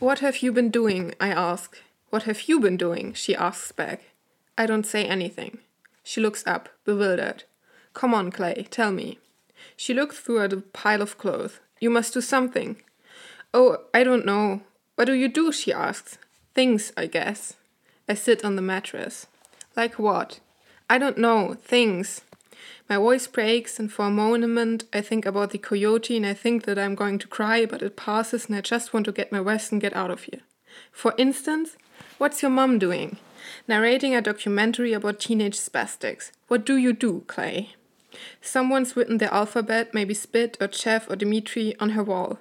What have you been doing? I ask. What have you been doing? She asks back. I don't say anything. She looks up, bewildered. Come on, Clay, tell me. She looks through at a pile of clothes. You must do something. Oh, I don't know. What do you do? She asks. Things, I guess. I sit on the mattress. Like what? I don't know. Things. My voice breaks, and for a moment I think about the coyote and I think that I'm going to cry, but it passes and I just want to get my vest and get out of here. For instance, what's your mom doing? Narrating a documentary about teenage spastics. What do you do, Clay? Someone's written the alphabet, maybe Spit or Chef or Dimitri, on her wall.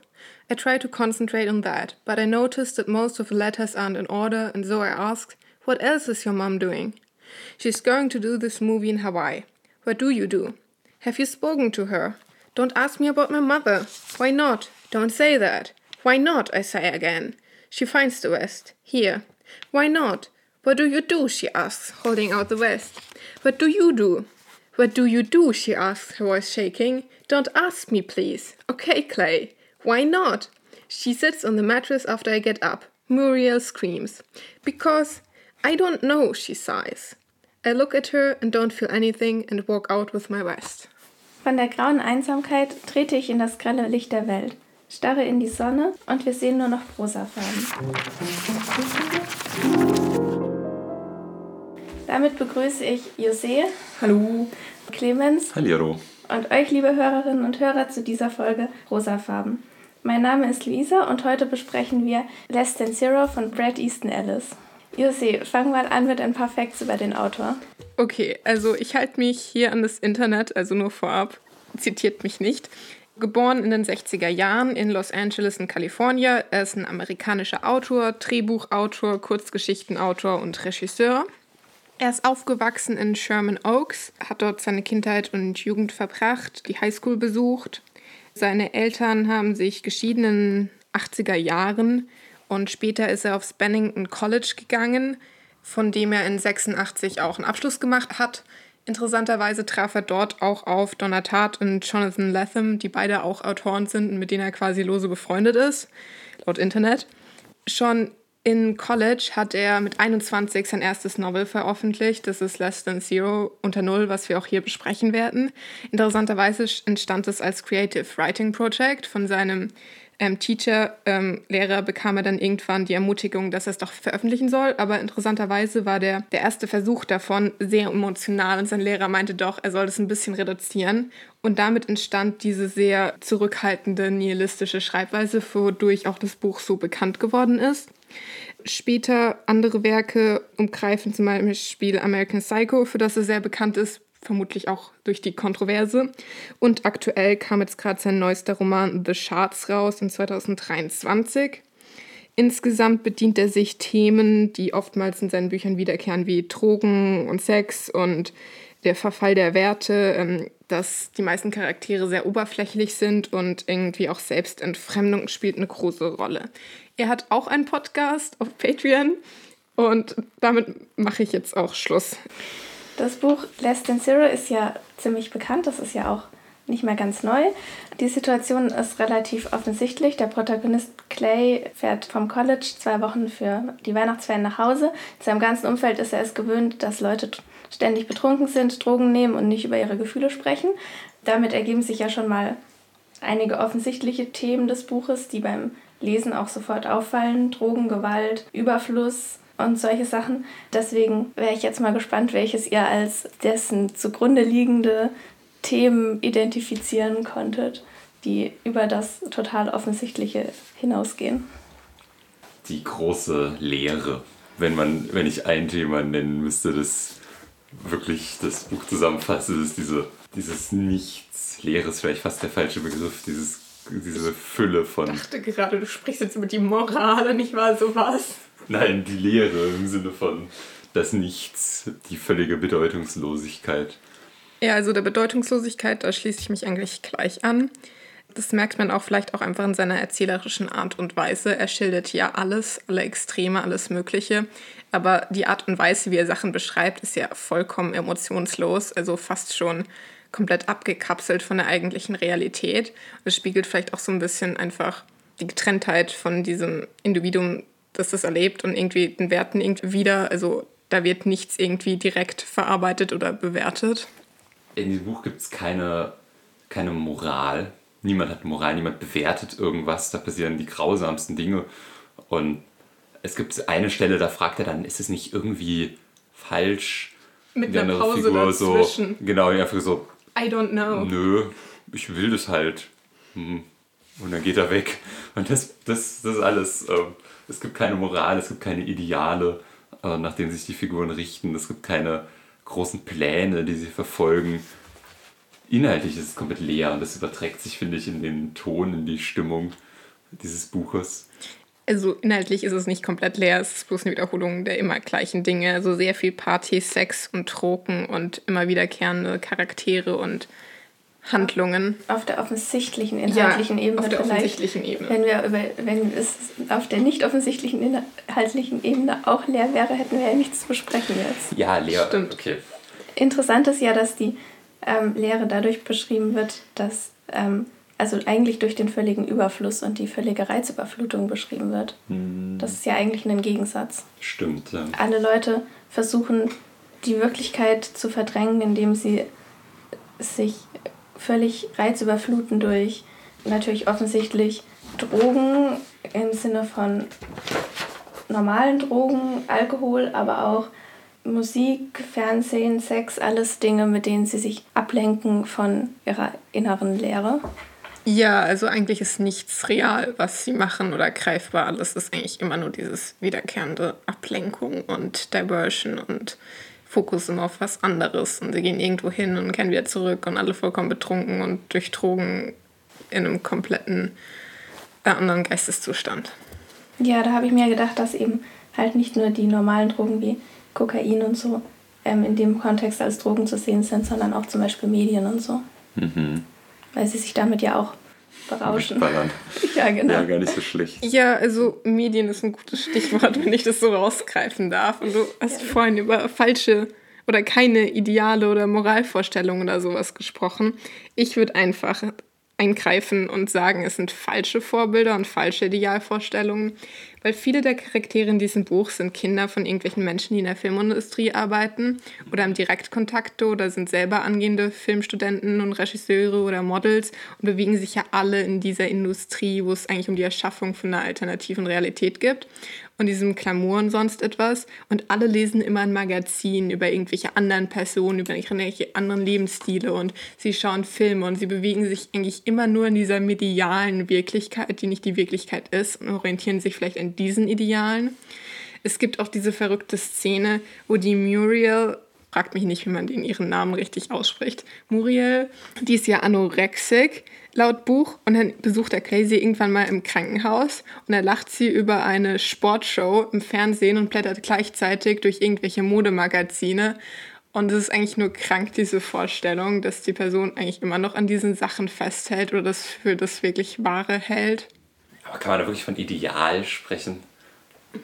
I try to concentrate on that, but I notice that most of the letters aren't in order, and so I ask, What else is your mom doing? She's going to do this movie in Hawaii. What do you do? Have you spoken to her? Don't ask me about my mother. Why not? Don't say that. Why not? I say again. She finds the vest. Here. Why not? What do you do? she asks, holding out the vest. What do you do? What do you do? she asks, her voice shaking. Don't ask me, please. Okay, Clay. Why not? She sits on the mattress after I get up. Muriel screams. Because I don't know, she sighs. I look at her and don't feel anything and walk out with my vest. Von der grauen Einsamkeit trete ich in das grelle Licht der Welt, starre in die Sonne und wir sehen nur noch Rosafarben. Damit begrüße ich Jose. Hallo. Clemens. Hallihallo. Und euch, liebe Hörerinnen und Hörer, zu dieser Folge Rosafarben. Mein Name ist Luisa und heute besprechen wir Less Than Zero von Brad Easton Ellis. Jussi, fang mal an mit ein paar Facts über den Autor. Okay, also ich halte mich hier an das Internet, also nur vorab, zitiert mich nicht. Geboren in den 60er Jahren in Los Angeles in Kalifornien. Er ist ein amerikanischer Autor, Drehbuchautor, Kurzgeschichtenautor und Regisseur. Er ist aufgewachsen in Sherman Oaks, hat dort seine Kindheit und Jugend verbracht, die Highschool besucht. Seine Eltern haben sich geschieden in den 80er Jahren und später ist er aufs Bennington College gegangen, von dem er in 86 auch einen Abschluss gemacht hat. Interessanterweise traf er dort auch auf Donna Tartt und Jonathan Latham, die beide auch Autoren sind und mit denen er quasi lose befreundet ist, laut Internet. Schon in College hat er mit 21 sein erstes Novel veröffentlicht. Das ist Less Than Zero unter Null, was wir auch hier besprechen werden. Interessanterweise entstand es als Creative Writing Project von seinem ähm, Teacher, ähm, Lehrer, bekam er dann irgendwann die Ermutigung, dass er es doch veröffentlichen soll. Aber interessanterweise war der, der erste Versuch davon sehr emotional und sein Lehrer meinte doch, er soll das ein bisschen reduzieren. Und damit entstand diese sehr zurückhaltende, nihilistische Schreibweise, wodurch auch das Buch so bekannt geworden ist. Später andere Werke umgreifen zum Beispiel American Psycho, für das er sehr bekannt ist, vermutlich auch durch die Kontroverse. Und aktuell kam jetzt gerade sein neuester Roman The Shards raus in 2023. Insgesamt bedient er sich Themen, die oftmals in seinen Büchern wiederkehren, wie Drogen und Sex und der Verfall der Werte, ähm, dass die meisten Charaktere sehr oberflächlich sind und irgendwie auch Selbstentfremdung spielt eine große Rolle. Er hat auch einen Podcast auf Patreon und damit mache ich jetzt auch Schluss. Das Buch Less Than Zero ist ja ziemlich bekannt, das ist ja auch nicht mehr ganz neu. Die Situation ist relativ offensichtlich. Der Protagonist Clay fährt vom College zwei Wochen für die Weihnachtsferien nach Hause. In seinem ganzen Umfeld ist er es gewöhnt, dass Leute ständig betrunken sind, Drogen nehmen und nicht über ihre Gefühle sprechen. Damit ergeben sich ja schon mal einige offensichtliche Themen des Buches, die beim Lesen auch sofort auffallen. Drogen, Gewalt, Überfluss, und solche Sachen. Deswegen wäre ich jetzt mal gespannt, welches ihr als dessen zugrunde liegende Themen identifizieren konntet, die über das total Offensichtliche hinausgehen. Die große Lehre. Wenn, man, wenn ich ein Thema nennen müsste, das wirklich das Buch zusammenfasst, ist diese, dieses Nichts. Leere ist vielleicht fast der falsche Begriff, dieses, diese Fülle von. Ich dachte gerade, du sprichst jetzt über die Moral, nicht wahr, sowas. Nein, die Leere im Sinne von das Nichts, die völlige Bedeutungslosigkeit. Ja, also der Bedeutungslosigkeit, da schließe ich mich eigentlich gleich an. Das merkt man auch vielleicht auch einfach in seiner erzählerischen Art und Weise. Er schildert ja alles, alle Extreme, alles Mögliche. Aber die Art und Weise, wie er Sachen beschreibt, ist ja vollkommen emotionslos, also fast schon komplett abgekapselt von der eigentlichen Realität. Das spiegelt vielleicht auch so ein bisschen einfach die Getrenntheit von diesem Individuum, das das erlebt und irgendwie den Werten irgendwie wieder. Also da wird nichts irgendwie direkt verarbeitet oder bewertet. In diesem Buch gibt es keine, keine Moral. Niemand hat Moral, niemand bewertet irgendwas. Da passieren die grausamsten Dinge. Und es gibt eine Stelle, da fragt er dann, ist es nicht irgendwie falsch? Mit einer Pause Figur dazwischen. So, genau, einfach so, I don't know. Nö, ich will das halt. Hm. Und dann geht er weg. Und das, das, das ist alles. Äh, es gibt keine Moral, es gibt keine Ideale, äh, nach denen sich die Figuren richten. Es gibt keine großen Pläne, die sie verfolgen. Inhaltlich ist es komplett leer und das überträgt sich, finde ich, in den Ton, in die Stimmung dieses Buches. Also inhaltlich ist es nicht komplett leer, es ist bloß eine Wiederholung der immer gleichen Dinge. Also sehr viel Party, Sex und Troken und immer wiederkehrende Charaktere und Handlungen. Auf der offensichtlichen inhaltlichen ja, Ebene. Auf der offensichtlichen Ebene. Wenn, wir über, wenn es auf der nicht offensichtlichen inhaltlichen Ebene auch leer wäre, hätten wir ja nichts zu besprechen jetzt. Ja, leer. Stimmt. Okay. Interessant ist ja, dass die ähm, Lehre dadurch beschrieben wird, dass ähm, also eigentlich durch den völligen Überfluss und die völlige Reizüberflutung beschrieben wird. Mhm. Das ist ja eigentlich ein Gegensatz. Stimmt, ja. Alle Leute versuchen, die Wirklichkeit zu verdrängen, indem sie sich völlig reizüberfluten durch natürlich offensichtlich Drogen im Sinne von normalen Drogen, Alkohol, aber auch Musik, Fernsehen, Sex, alles Dinge, mit denen sie sich ablenken von ihrer inneren Leere. Ja, also eigentlich ist nichts real, was sie machen oder greifbar. Alles ist eigentlich immer nur dieses wiederkehrende Ablenkung und Diversion und Fokus immer auf was anderes. Und sie gehen irgendwo hin und kehren wieder zurück und alle vollkommen betrunken und durch Drogen in einem kompletten äh, anderen Geisteszustand. Ja, da habe ich mir gedacht, dass eben halt nicht nur die normalen Drogen wie Kokain und so ähm, in dem Kontext als Drogen zu sehen sind, sondern auch zum Beispiel Medien und so. Mhm. Weil sie sich damit ja auch berauschen. ja, genau. Ja, gar nicht so schlecht. Ja, also Medien ist ein gutes Stichwort, wenn ich das so rausgreifen darf. Und du hast ja. vorhin über falsche oder keine Ideale oder Moralvorstellungen oder sowas gesprochen. Ich würde einfach eingreifen und sagen, es sind falsche Vorbilder und falsche Idealvorstellungen, weil viele der Charaktere in diesem Buch sind Kinder von irgendwelchen Menschen, die in der Filmindustrie arbeiten oder im Direktkontakt oder sind selber angehende Filmstudenten und Regisseure oder Models und bewegen sich ja alle in dieser Industrie, wo es eigentlich um die Erschaffung von einer alternativen Realität gibt und diesem Glamour und sonst etwas. Und alle lesen immer ein Magazin über irgendwelche anderen Personen, über irgendwelche anderen Lebensstile und sie schauen Filme und sie bewegen sich eigentlich immer nur in dieser medialen Wirklichkeit, die nicht die Wirklichkeit ist und orientieren sich vielleicht an diesen Idealen. Es gibt auch diese verrückte Szene, wo die Muriel fragt mich nicht, wie man den ihren Namen richtig ausspricht. Muriel, die ist ja anorexic laut Buch und dann besucht er Clay irgendwann mal im Krankenhaus und er lacht sie über eine Sportshow im Fernsehen und blättert gleichzeitig durch irgendwelche Modemagazine. Und es ist eigentlich nur krank, diese Vorstellung, dass die Person eigentlich immer noch an diesen Sachen festhält oder das für das wirklich Wahre hält. Aber kann man da wirklich von Ideal sprechen?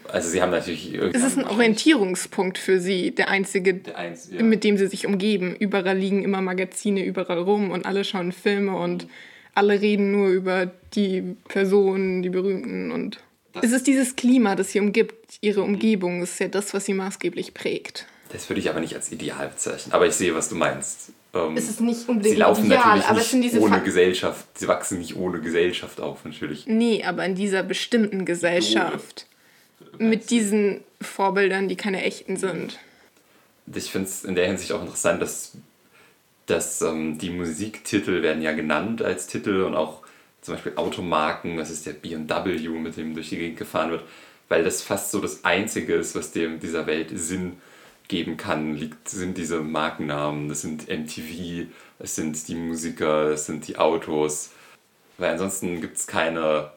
Also sie haben natürlich... Es ist ein Orientierungspunkt für sie, der einzige, der Einz ja. mit dem sie sich umgeben. Überall liegen immer Magazine überall rum und alle schauen Filme und alle reden nur über die Personen, die Berühmten und es ist dieses Klima, das sie umgibt, ihre Umgebung, ist ja das, was sie maßgeblich prägt. Das würde ich aber nicht als ideal bezeichnen, aber ich sehe, was du meinst. Ähm, es ist nicht unbedingt sie laufen ideal, natürlich aber es sind diese ohne Fak Gesellschaft, sie wachsen nicht ohne Gesellschaft auf, natürlich. Nee, aber in dieser bestimmten Gesellschaft mit diesen Vorbildern, die keine echten sind. Ich finde es in der Hinsicht auch interessant, dass dass ähm, die Musiktitel werden ja genannt als Titel und auch zum Beispiel Automarken, das ist der BMW, mit dem durch die Gegend gefahren wird, weil das fast so das Einzige ist, was dem dieser Welt Sinn geben kann, liegt, sind diese Markennamen, das sind MTV, es sind die Musiker, es sind die Autos, weil ansonsten gibt es keine,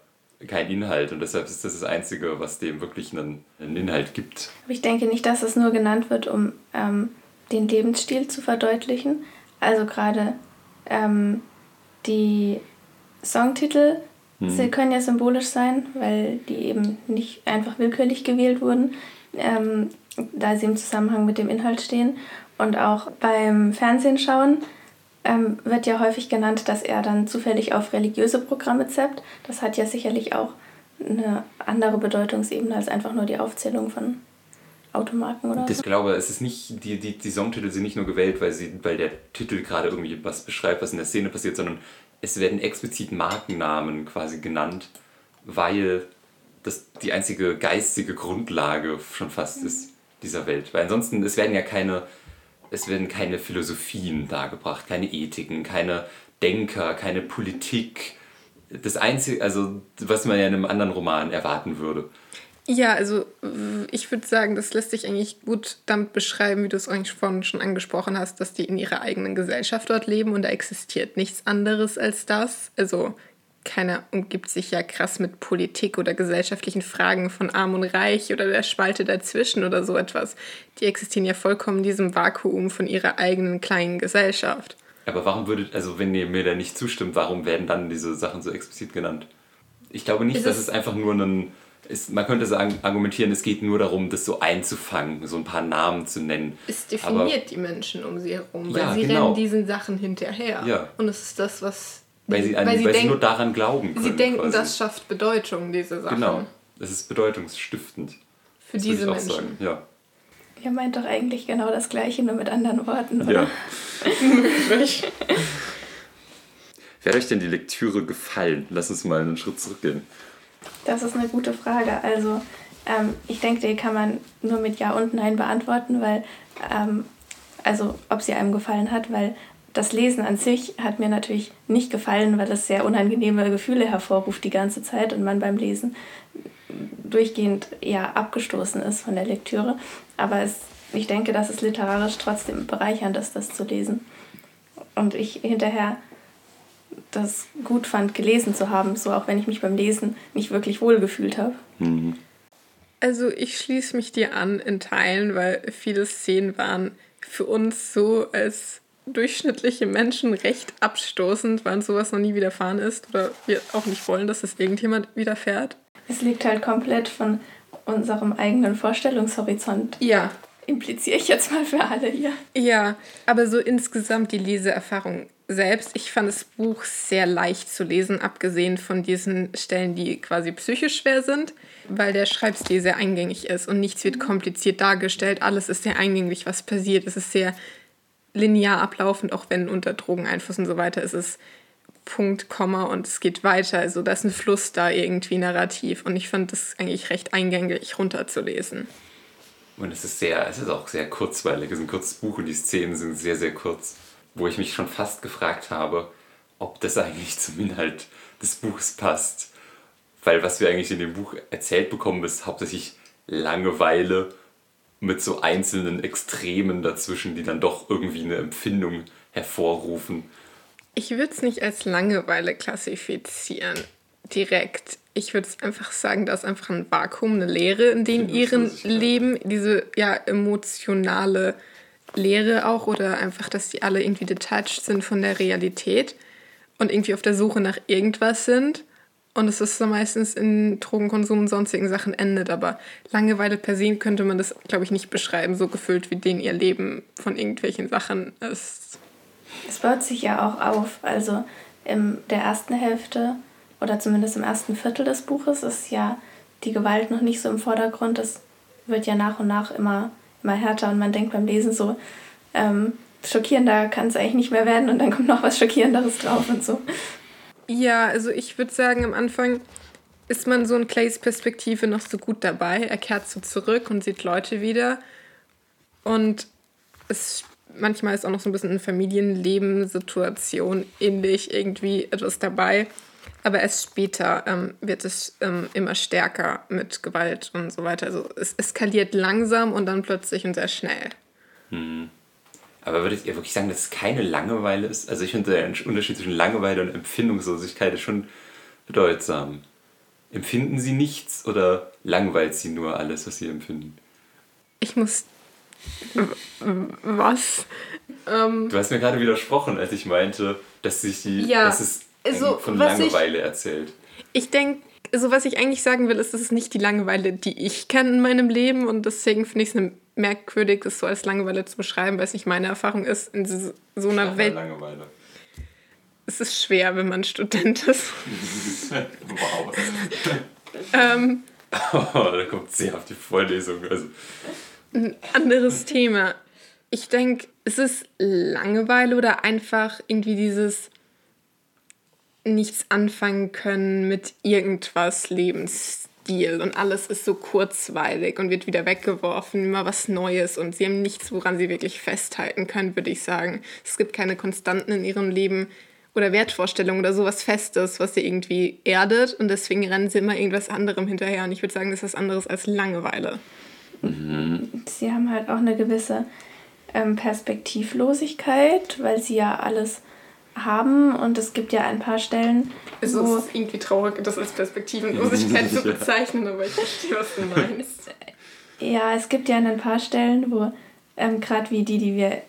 keinen Inhalt und deshalb ist das das Einzige, was dem wirklich einen, einen Inhalt gibt. Ich denke nicht, dass es nur genannt wird, um ähm, den Lebensstil zu verdeutlichen, also gerade ähm, die Songtitel hm. sie können ja symbolisch sein, weil die eben nicht einfach willkürlich gewählt wurden, ähm, da sie im Zusammenhang mit dem Inhalt stehen. Und auch beim Fernsehen schauen ähm, wird ja häufig genannt, dass er dann zufällig auf religiöse Programme zappt. Das hat ja sicherlich auch eine andere Bedeutungsebene als einfach nur die Aufzählung von Automarken oder Ich glaube, es ist nicht, die, die, die Songtitel sind nicht nur gewählt, weil, sie, weil der Titel gerade irgendwie was beschreibt, was in der Szene passiert, sondern es werden explizit Markennamen quasi genannt, weil das die einzige geistige Grundlage schon fast ist dieser Welt. Weil ansonsten, es werden ja keine, es werden keine Philosophien dargebracht, keine Ethiken, keine Denker, keine Politik. Das Einzige, also was man ja in einem anderen Roman erwarten würde. Ja, also ich würde sagen, das lässt sich eigentlich gut damit beschreiben, wie du es eigentlich vorhin schon angesprochen hast, dass die in ihrer eigenen Gesellschaft dort leben und da existiert nichts anderes als das. Also keiner umgibt sich ja krass mit Politik oder gesellschaftlichen Fragen von Arm und Reich oder der Spalte dazwischen oder so etwas. Die existieren ja vollkommen in diesem Vakuum von ihrer eigenen kleinen Gesellschaft. Aber warum würde, also wenn ihr mir da nicht zustimmt, warum werden dann diese Sachen so explizit genannt? Ich glaube nicht, dass es einfach nur ein ist, man könnte sagen, argumentieren, es geht nur darum, das so einzufangen, so ein paar Namen zu nennen. Es definiert Aber, die Menschen um sie herum, weil ja, sie genau. rennen diesen Sachen hinterher. Ja. Und es ist das, was. Weil sie, weil sie, weil sie nur daran glauben können. Sie denken, quasi. das schafft Bedeutung, diese Sachen. Genau. Es ist bedeutungsstiftend. Für das diese Menschen. Sagen. Ja. Ihr meint doch eigentlich genau das Gleiche, nur mit anderen Worten, oder? Ja. Möglich. Wer hat euch denn die Lektüre gefallen? Lass uns mal einen Schritt zurückgehen. Das ist eine gute Frage. Also ähm, ich denke, die kann man nur mit Ja und Nein beantworten, weil, ähm, also ob sie einem gefallen hat, weil das Lesen an sich hat mir natürlich nicht gefallen, weil es sehr unangenehme Gefühle hervorruft die ganze Zeit und man beim Lesen durchgehend ja abgestoßen ist von der Lektüre. Aber es, ich denke, dass es literarisch trotzdem bereichernd ist, das zu lesen. Und ich hinterher das gut fand, gelesen zu haben, so auch wenn ich mich beim Lesen nicht wirklich wohl gefühlt habe. Mhm. Also ich schließe mich dir an in Teilen, weil viele Szenen waren für uns so als durchschnittliche Menschen recht abstoßend, weil uns sowas noch nie widerfahren ist oder wir auch nicht wollen, dass es irgendjemand widerfährt. Es liegt halt komplett von unserem eigenen Vorstellungshorizont. Ja. Impliziere ich jetzt mal für alle hier. Ja, aber so insgesamt die Leseerfahrung selbst, ich fand das Buch sehr leicht zu lesen, abgesehen von diesen Stellen, die quasi psychisch schwer sind, weil der Schreibstil sehr eingängig ist und nichts wird kompliziert dargestellt. Alles ist sehr eingängig, was passiert. Es ist sehr linear ablaufend, auch wenn unter Drogeneinfluss und so weiter ist es Punkt, Komma und es geht weiter. Also da ist ein Fluss da irgendwie narrativ und ich fand das eigentlich recht eingängig runterzulesen. Und es ist sehr, es ist auch sehr kurzweilig. Es ist ein kurzes Buch und die Szenen sind sehr, sehr kurz wo ich mich schon fast gefragt habe, ob das eigentlich zum Inhalt des Buchs passt. Weil was wir eigentlich in dem Buch erzählt bekommen, ist hauptsächlich Langeweile mit so einzelnen Extremen dazwischen, die dann doch irgendwie eine Empfindung hervorrufen. Ich würde es nicht als Langeweile klassifizieren, direkt. Ich würde es einfach sagen, da ist einfach ein Vakuum, eine Leere in dem ihren Leben, diese ja emotionale Leere auch oder einfach, dass die alle irgendwie detached sind von der Realität und irgendwie auf der Suche nach irgendwas sind. Und es ist so meistens in Drogenkonsum und sonstigen Sachen endet. Aber Langeweile per se könnte man das, glaube ich, nicht beschreiben, so gefüllt wie denen ihr Leben von irgendwelchen Sachen ist. Es baut sich ja auch auf. Also in der ersten Hälfte oder zumindest im ersten Viertel des Buches ist ja die Gewalt noch nicht so im Vordergrund. Das wird ja nach und nach immer immer härter und man denkt beim Lesen so, ähm, schockierender kann es eigentlich nicht mehr werden und dann kommt noch was Schockierenderes drauf und so. Ja, also ich würde sagen, am Anfang ist man so in Clays Perspektive noch so gut dabei. Er kehrt so zurück und sieht Leute wieder. Und es manchmal ist auch noch so ein bisschen eine Familienlebenssituation ähnlich irgendwie etwas dabei. Aber erst später ähm, wird es ähm, immer stärker mit Gewalt und so weiter. Also es eskaliert langsam und dann plötzlich und sehr schnell. Hm. Aber würdet ihr wirklich sagen, dass es keine Langeweile ist? Also ich finde, der Unterschied zwischen Langeweile und Empfindungslosigkeit ist schon bedeutsam. Empfinden Sie nichts oder langweilt Sie nur alles, was Sie empfinden? Ich muss... Was? Ähm, du hast mir gerade widersprochen, als ich meinte, dass sich die... Ja. Dass es also, von Langeweile ich, erzählt. Ich denke, also was ich eigentlich sagen will, ist, das ist nicht die Langeweile, die ich kenne in meinem Leben und deswegen finde ich es merkwürdig, das so als Langeweile zu beschreiben, weil es nicht meine Erfahrung ist, in so einer Welt. Langeweile. es ist schwer, wenn man Student ist. wow. ähm, oh, da kommt sehr auf die Vorlesung. Also. Ein anderes Thema. Ich denke, ist es Langeweile oder einfach irgendwie dieses nichts anfangen können mit irgendwas Lebensstil. Und alles ist so kurzweilig und wird wieder weggeworfen, immer was Neues. Und sie haben nichts, woran sie wirklich festhalten können, würde ich sagen. Es gibt keine Konstanten in ihrem Leben oder Wertvorstellungen oder sowas Festes, was sie irgendwie erdet. Und deswegen rennen sie immer irgendwas anderem hinterher. Und ich würde sagen, das ist was anderes als Langeweile. Sie haben halt auch eine gewisse ähm, Perspektivlosigkeit, weil sie ja alles haben und es gibt ja ein paar Stellen. Es ist irgendwie traurig, das als Perspektivenlosigkeit zu bezeichnen, aber ich verstehe, was du meinst. Ja, es gibt ja ein paar Stellen, wo ähm, gerade wie die, die wir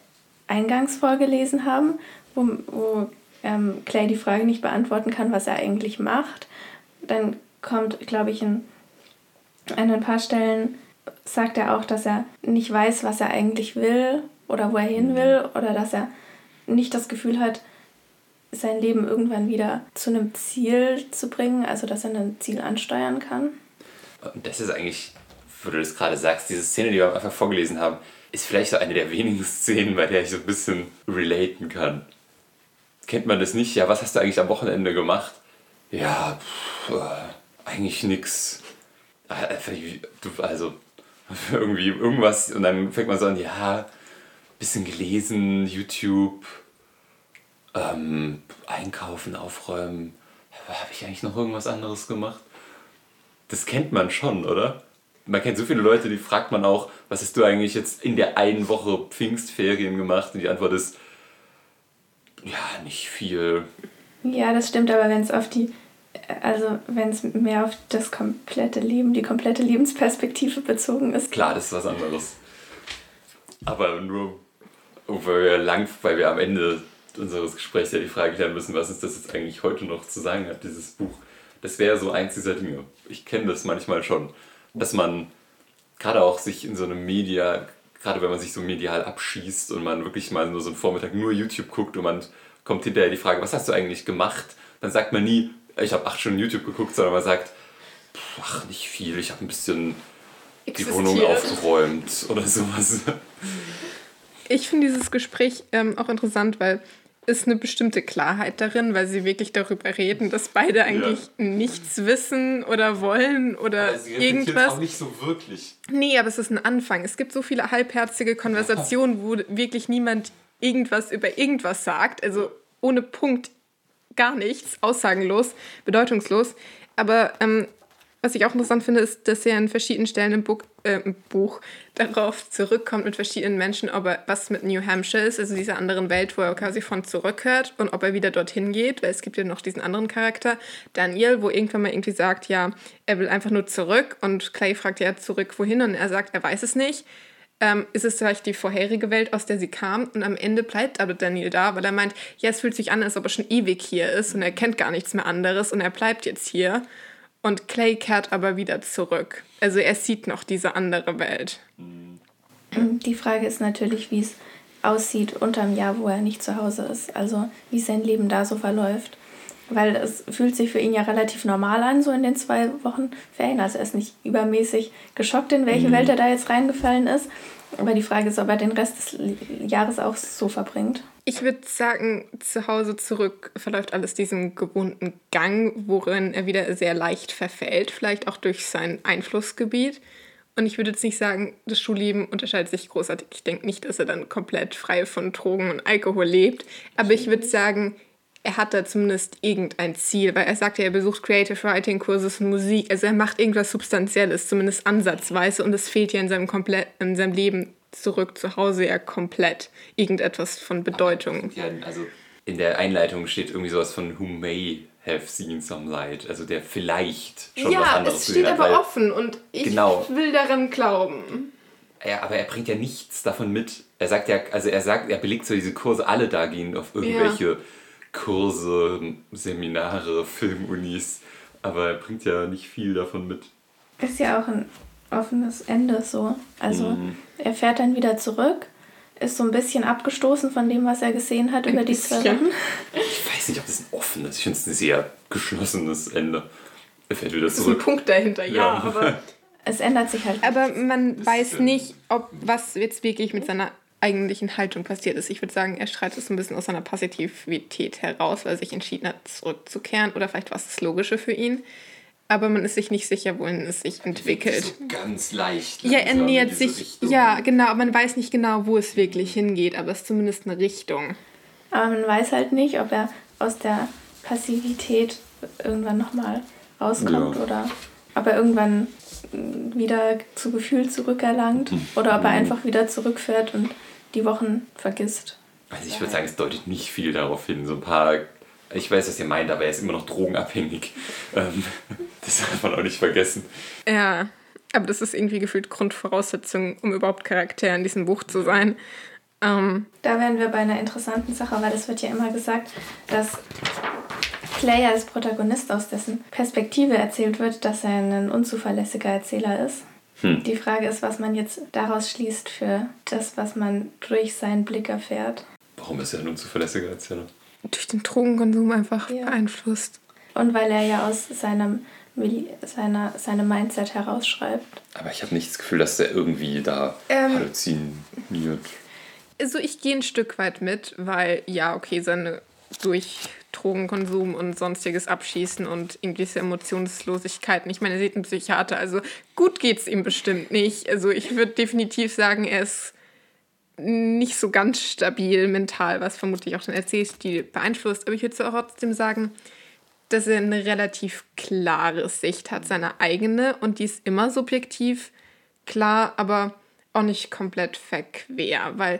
eingangs vorgelesen haben, wo, wo ähm, Clay die Frage nicht beantworten kann, was er eigentlich macht. Dann kommt, glaube ich, in, an ein paar Stellen sagt er auch, dass er nicht weiß, was er eigentlich will oder wo er hin will oder dass er nicht das Gefühl hat, sein Leben irgendwann wieder zu einem Ziel zu bringen, also dass er ein Ziel ansteuern kann. Und das ist eigentlich, wo du das gerade sagst, diese Szene, die wir einfach vorgelesen haben, ist vielleicht so eine der wenigen Szenen, bei der ich so ein bisschen relaten kann. Kennt man das nicht? Ja, was hast du eigentlich am Wochenende gemacht? Ja, pff, äh, eigentlich nix. Also, irgendwie irgendwas und dann fängt man so an, ja, bisschen gelesen, YouTube, ähm, einkaufen, aufräumen. Habe ich eigentlich noch irgendwas anderes gemacht? Das kennt man schon, oder? Man kennt so viele Leute, die fragt man auch, was hast du eigentlich jetzt in der einen Woche Pfingstferien gemacht? Und die Antwort ist, ja, nicht viel. Ja, das stimmt, aber wenn es auf die, also wenn es mehr auf das komplette Leben, die komplette Lebensperspektive bezogen ist. Klar, das ist was anderes. Aber nur, weil wir lang, weil wir am Ende unseres Gesprächs ja die Frage klären müssen, was uns das jetzt eigentlich heute noch zu sagen hat, dieses Buch. Das wäre so eins dieser Dinge. Ich kenne das manchmal schon, dass man gerade auch sich in so einem Media, gerade wenn man sich so medial abschießt und man wirklich mal nur so einen Vormittag nur YouTube guckt und man kommt hinterher die Frage, was hast du eigentlich gemacht? Dann sagt man nie, ich habe acht Stunden YouTube geguckt, sondern man sagt, ach, nicht viel, ich habe ein bisschen Existiert. die Wohnung aufgeräumt oder sowas. Ich finde dieses Gespräch ähm, auch interessant, weil ist eine bestimmte Klarheit darin, weil sie wirklich darüber reden, dass beide eigentlich ja. nichts wissen oder wollen oder sie irgendwas. auch nicht so wirklich. Nee, aber es ist ein Anfang. Es gibt so viele halbherzige Konversationen, wo wirklich niemand irgendwas über irgendwas sagt, also ohne Punkt gar nichts, aussagenlos, bedeutungslos. Aber ähm, was ich auch interessant finde, ist, dass er an verschiedenen Stellen im Buch, äh, im Buch darauf zurückkommt mit verschiedenen Menschen, ob er was mit New Hampshire ist, also dieser anderen Welt, wo er quasi von zurückhört und ob er wieder dorthin geht, weil es gibt ja noch diesen anderen Charakter, Daniel, wo irgendwann mal irgendwie sagt, ja, er will einfach nur zurück und Clay fragt ja zurück, wohin und er sagt, er weiß es nicht. Ähm, ist es vielleicht die vorherige Welt, aus der sie kam? Und am Ende bleibt aber Daniel da, weil er meint, ja, es fühlt sich an, als ob er schon ewig hier ist und er kennt gar nichts mehr anderes und er bleibt jetzt hier. Und Clay kehrt aber wieder zurück. Also er sieht noch diese andere Welt. Die Frage ist natürlich, wie es aussieht unterm Jahr, wo er nicht zu Hause ist. Also wie sein Leben da so verläuft. Weil es fühlt sich für ihn ja relativ normal an, so in den zwei Wochen Ferien. Also er ist nicht übermäßig geschockt, in welche mhm. Welt er da jetzt reingefallen ist. Aber die Frage ist, ob er den Rest des Jahres auch so verbringt. Ich würde sagen, zu Hause zurück verläuft alles diesem gewohnten Gang, worin er wieder sehr leicht verfällt, vielleicht auch durch sein Einflussgebiet. Und ich würde jetzt nicht sagen, das Schulleben unterscheidet sich großartig. Ich denke nicht, dass er dann komplett frei von Drogen und Alkohol lebt. Aber ich würde sagen, er hat da zumindest irgendein Ziel, weil er sagt ja, er besucht Creative Writing Kurses und Musik. Also er macht irgendwas Substanzielles, zumindest ansatzweise. Und es fehlt ja in seinem, komplett, in seinem Leben zurück zu Hause ja komplett irgendetwas von Bedeutung. Ja, also in der Einleitung steht irgendwie sowas von Who may have seen some light, also der vielleicht schon ja, was anderes Ja, es steht aber hat, offen und ich genau. will daran glauben. Ja, aber er bringt ja nichts davon mit. Er sagt ja, also er sagt, er belegt so diese Kurse, alle da gehen auf irgendwelche ja. Kurse, Seminare, Filmunis, aber er bringt ja nicht viel davon mit. Ist ja auch ein offenes Ende so. Also mhm. er fährt dann wieder zurück, ist so ein bisschen abgestoßen von dem, was er gesehen hat ein über die zwei Wochen. Ich weiß nicht, ob das ein offenes, ich finde es ein sehr geschlossenes Ende. Er fährt wieder Das ist ein zurück. Punkt dahinter, ja, Ja. aber. Es ändert sich halt. Aber man weiß nicht, ob was jetzt wirklich mit seiner eigentlichen Haltung passiert ist. Ich würde sagen, er schreit es ein bisschen aus seiner Passivität heraus, weil er sich entschieden hat, zurückzukehren. Oder vielleicht war es das Logische für ihn. Aber man ist sich nicht sicher, wohin es sich entwickelt. So ganz leicht. Ja, er nähert sich. Richtung. Ja, genau. Aber man weiß nicht genau, wo es wirklich hingeht. Aber es ist zumindest eine Richtung. Aber man weiß halt nicht, ob er aus der Passivität irgendwann nochmal rauskommt Ja. oder ob er irgendwann wieder zu Gefühl zurückerlangt Mhm. oder ob er einfach wieder zurückfährt und die Wochen vergisst. Also ich würde sagen, es deutet nicht viel darauf hin. So ein paar. Ich weiß, was ihr meint, aber er ist immer noch drogenabhängig. Ähm, das darf man auch nicht vergessen. Ja. Aber das ist irgendwie gefühlt Grundvoraussetzung, um überhaupt Charakter in diesem Buch zu sein. Ähm, Da wären wir bei einer interessanten Sache, weil es wird ja immer gesagt, dass Clay als Protagonist aus dessen Perspektive erzählt wird, dass er ein unzuverlässiger Erzähler ist. Hm. Die Frage ist, was man jetzt daraus schließt für das, was man durch seinen Blick erfährt. Warum ist er ein unzuverlässiger Erzähler? durch den Drogenkonsum einfach Ja. beeinflusst. Und weil er ja aus seinem, seiner, seinem Mindset herausschreibt. Aber ich habe nicht das Gefühl, dass er irgendwie da Ähm. halluziniert. Also ich gehe ein Stück weit mit, weil ja, okay, seine durch Drogenkonsum und sonstiges Abschießen und irgendwelche Emotionslosigkeiten. Ich meine, er sieht einen Psychiater, also gut geht's ihm bestimmt nicht. Also ich würde definitiv sagen, er ist nicht so ganz stabil mental, was vermutlich auch den Erzählstil beeinflusst. Aber ich würde trotzdem sagen, dass er eine relativ klare Sicht hat, seine eigene. Und die ist immer subjektiv, klar, aber auch nicht komplett verquer, weil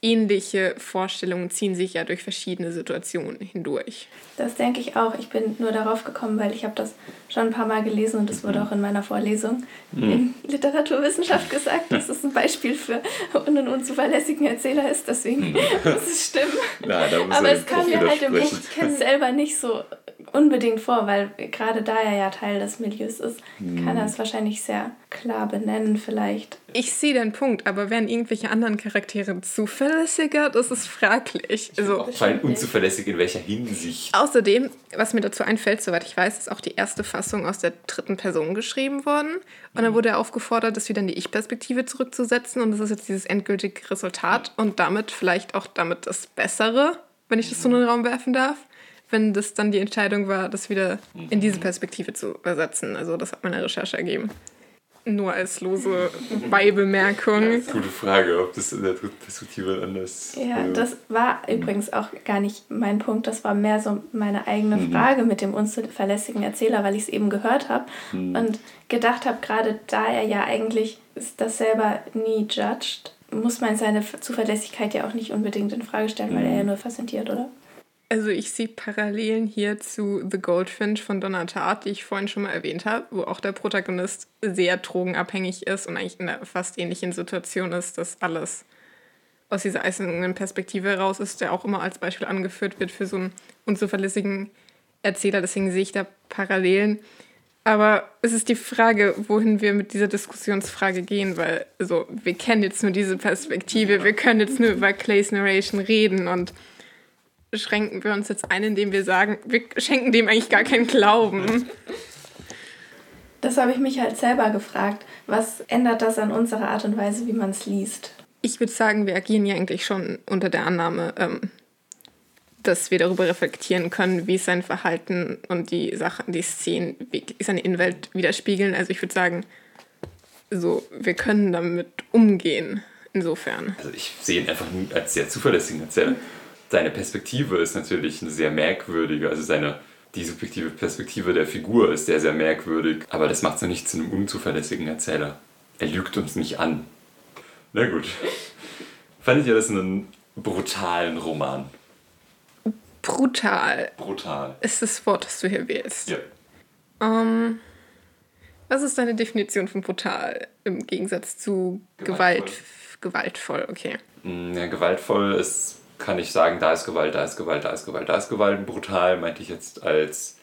ähnliche Vorstellungen ziehen sich ja durch verschiedene Situationen hindurch. Das denke ich auch. Ich bin nur darauf gekommen, weil ich habe das schon ein paar Mal gelesen und es wurde auch in meiner Vorlesung in Literaturwissenschaft gesagt, dass es ein Beispiel für einen unzuverlässigen Erzähler ist. Deswegen muss es stimmen. Muss Aber er es kam mir halt im Buch widersprechen. selber nicht so unbedingt vor, weil gerade da er ja Teil des Milieus ist, kann er es wahrscheinlich sehr klar benennen vielleicht. Ich sehe den Punkt, aber wären irgendwelche anderen Charaktere zuverlässiger? Das ist fraglich. Also, Auch vor allem unzuverlässig in welcher Hinsicht. Außerdem, was mir dazu einfällt, soweit ich weiß, ist auch die erste Fassung aus der dritten Person geschrieben worden. Und dann wurde er aufgefordert, das wieder in die Ich-Perspektive zurückzusetzen. Und das ist jetzt dieses endgültige Resultat und damit vielleicht auch damit das Bessere, wenn ich das so in den Raum werfen darf. Wenn das dann die Entscheidung war, das wieder in diese Perspektive zu übersetzen. Also das hat meine Recherche ergeben. Nur als lose Beibemerkung. Gute Frage, ob das in der dritten Perspektive anders Ja, äh, das war übrigens auch gar nicht mein Punkt. Das war mehr so meine eigene Frage mit dem unzuverlässigen Erzähler, weil ich es eben gehört habe und gedacht habe, gerade da er ja eigentlich das selber nie judged, muss man seine Zuverlässigkeit ja auch nicht unbedingt in Frage stellen, weil er ja nur präsentiert, oder? Also ich sehe Parallelen hier zu The Goldfinch von Donna Tartt, die ich vorhin schon mal erwähnt habe, wo auch der Protagonist sehr drogenabhängig ist und eigentlich in einer fast ähnlichen Situation ist, dass alles aus dieser eisernen Perspektive heraus ist, der auch immer als Beispiel angeführt wird für so einen unzuverlässigen Erzähler. Deswegen sehe ich da Parallelen. Aber es ist die Frage, wohin wir mit dieser Diskussionsfrage gehen, weil also, wir kennen jetzt nur diese Perspektive, wir können jetzt nur über Clays Narration reden und schränken wir uns jetzt ein, indem wir sagen, wir schenken dem eigentlich gar keinen Glauben. Das habe ich mich halt selber gefragt. Was ändert das an unserer Art und Weise, wie man es liest? Ich würde sagen, wir agieren ja eigentlich schon unter der Annahme, ähm, dass wir darüber reflektieren können, wie sein Verhalten und die Sachen, die Szenen, wie seine Innenwelt widerspiegeln. Also ich würde sagen, so, wir können damit umgehen. Insofern. Also ich sehe ihn einfach nur als sehr zuverlässigen Erzähler. Seine Perspektive ist natürlich eine sehr merkwürdige, also seine die subjektive Perspektive der Figur ist sehr, sehr merkwürdig, aber das macht es nicht zu einem unzuverlässigen Erzähler. Er lügt uns nicht an. Na gut. Fandet ihr das einen brutalen Roman? Brutal Brutal. ist das Wort, das du hier wählst. Ja. Ähm, was ist deine Definition von brutal im Gegensatz zu Gewalt, Gewaltvoll. gewaltvoll? Okay. Mm, Ja, gewaltvoll ist, kann ich sagen, da ist Gewalt, da ist Gewalt, da ist Gewalt, da ist Gewalt. Brutal meinte ich jetzt als,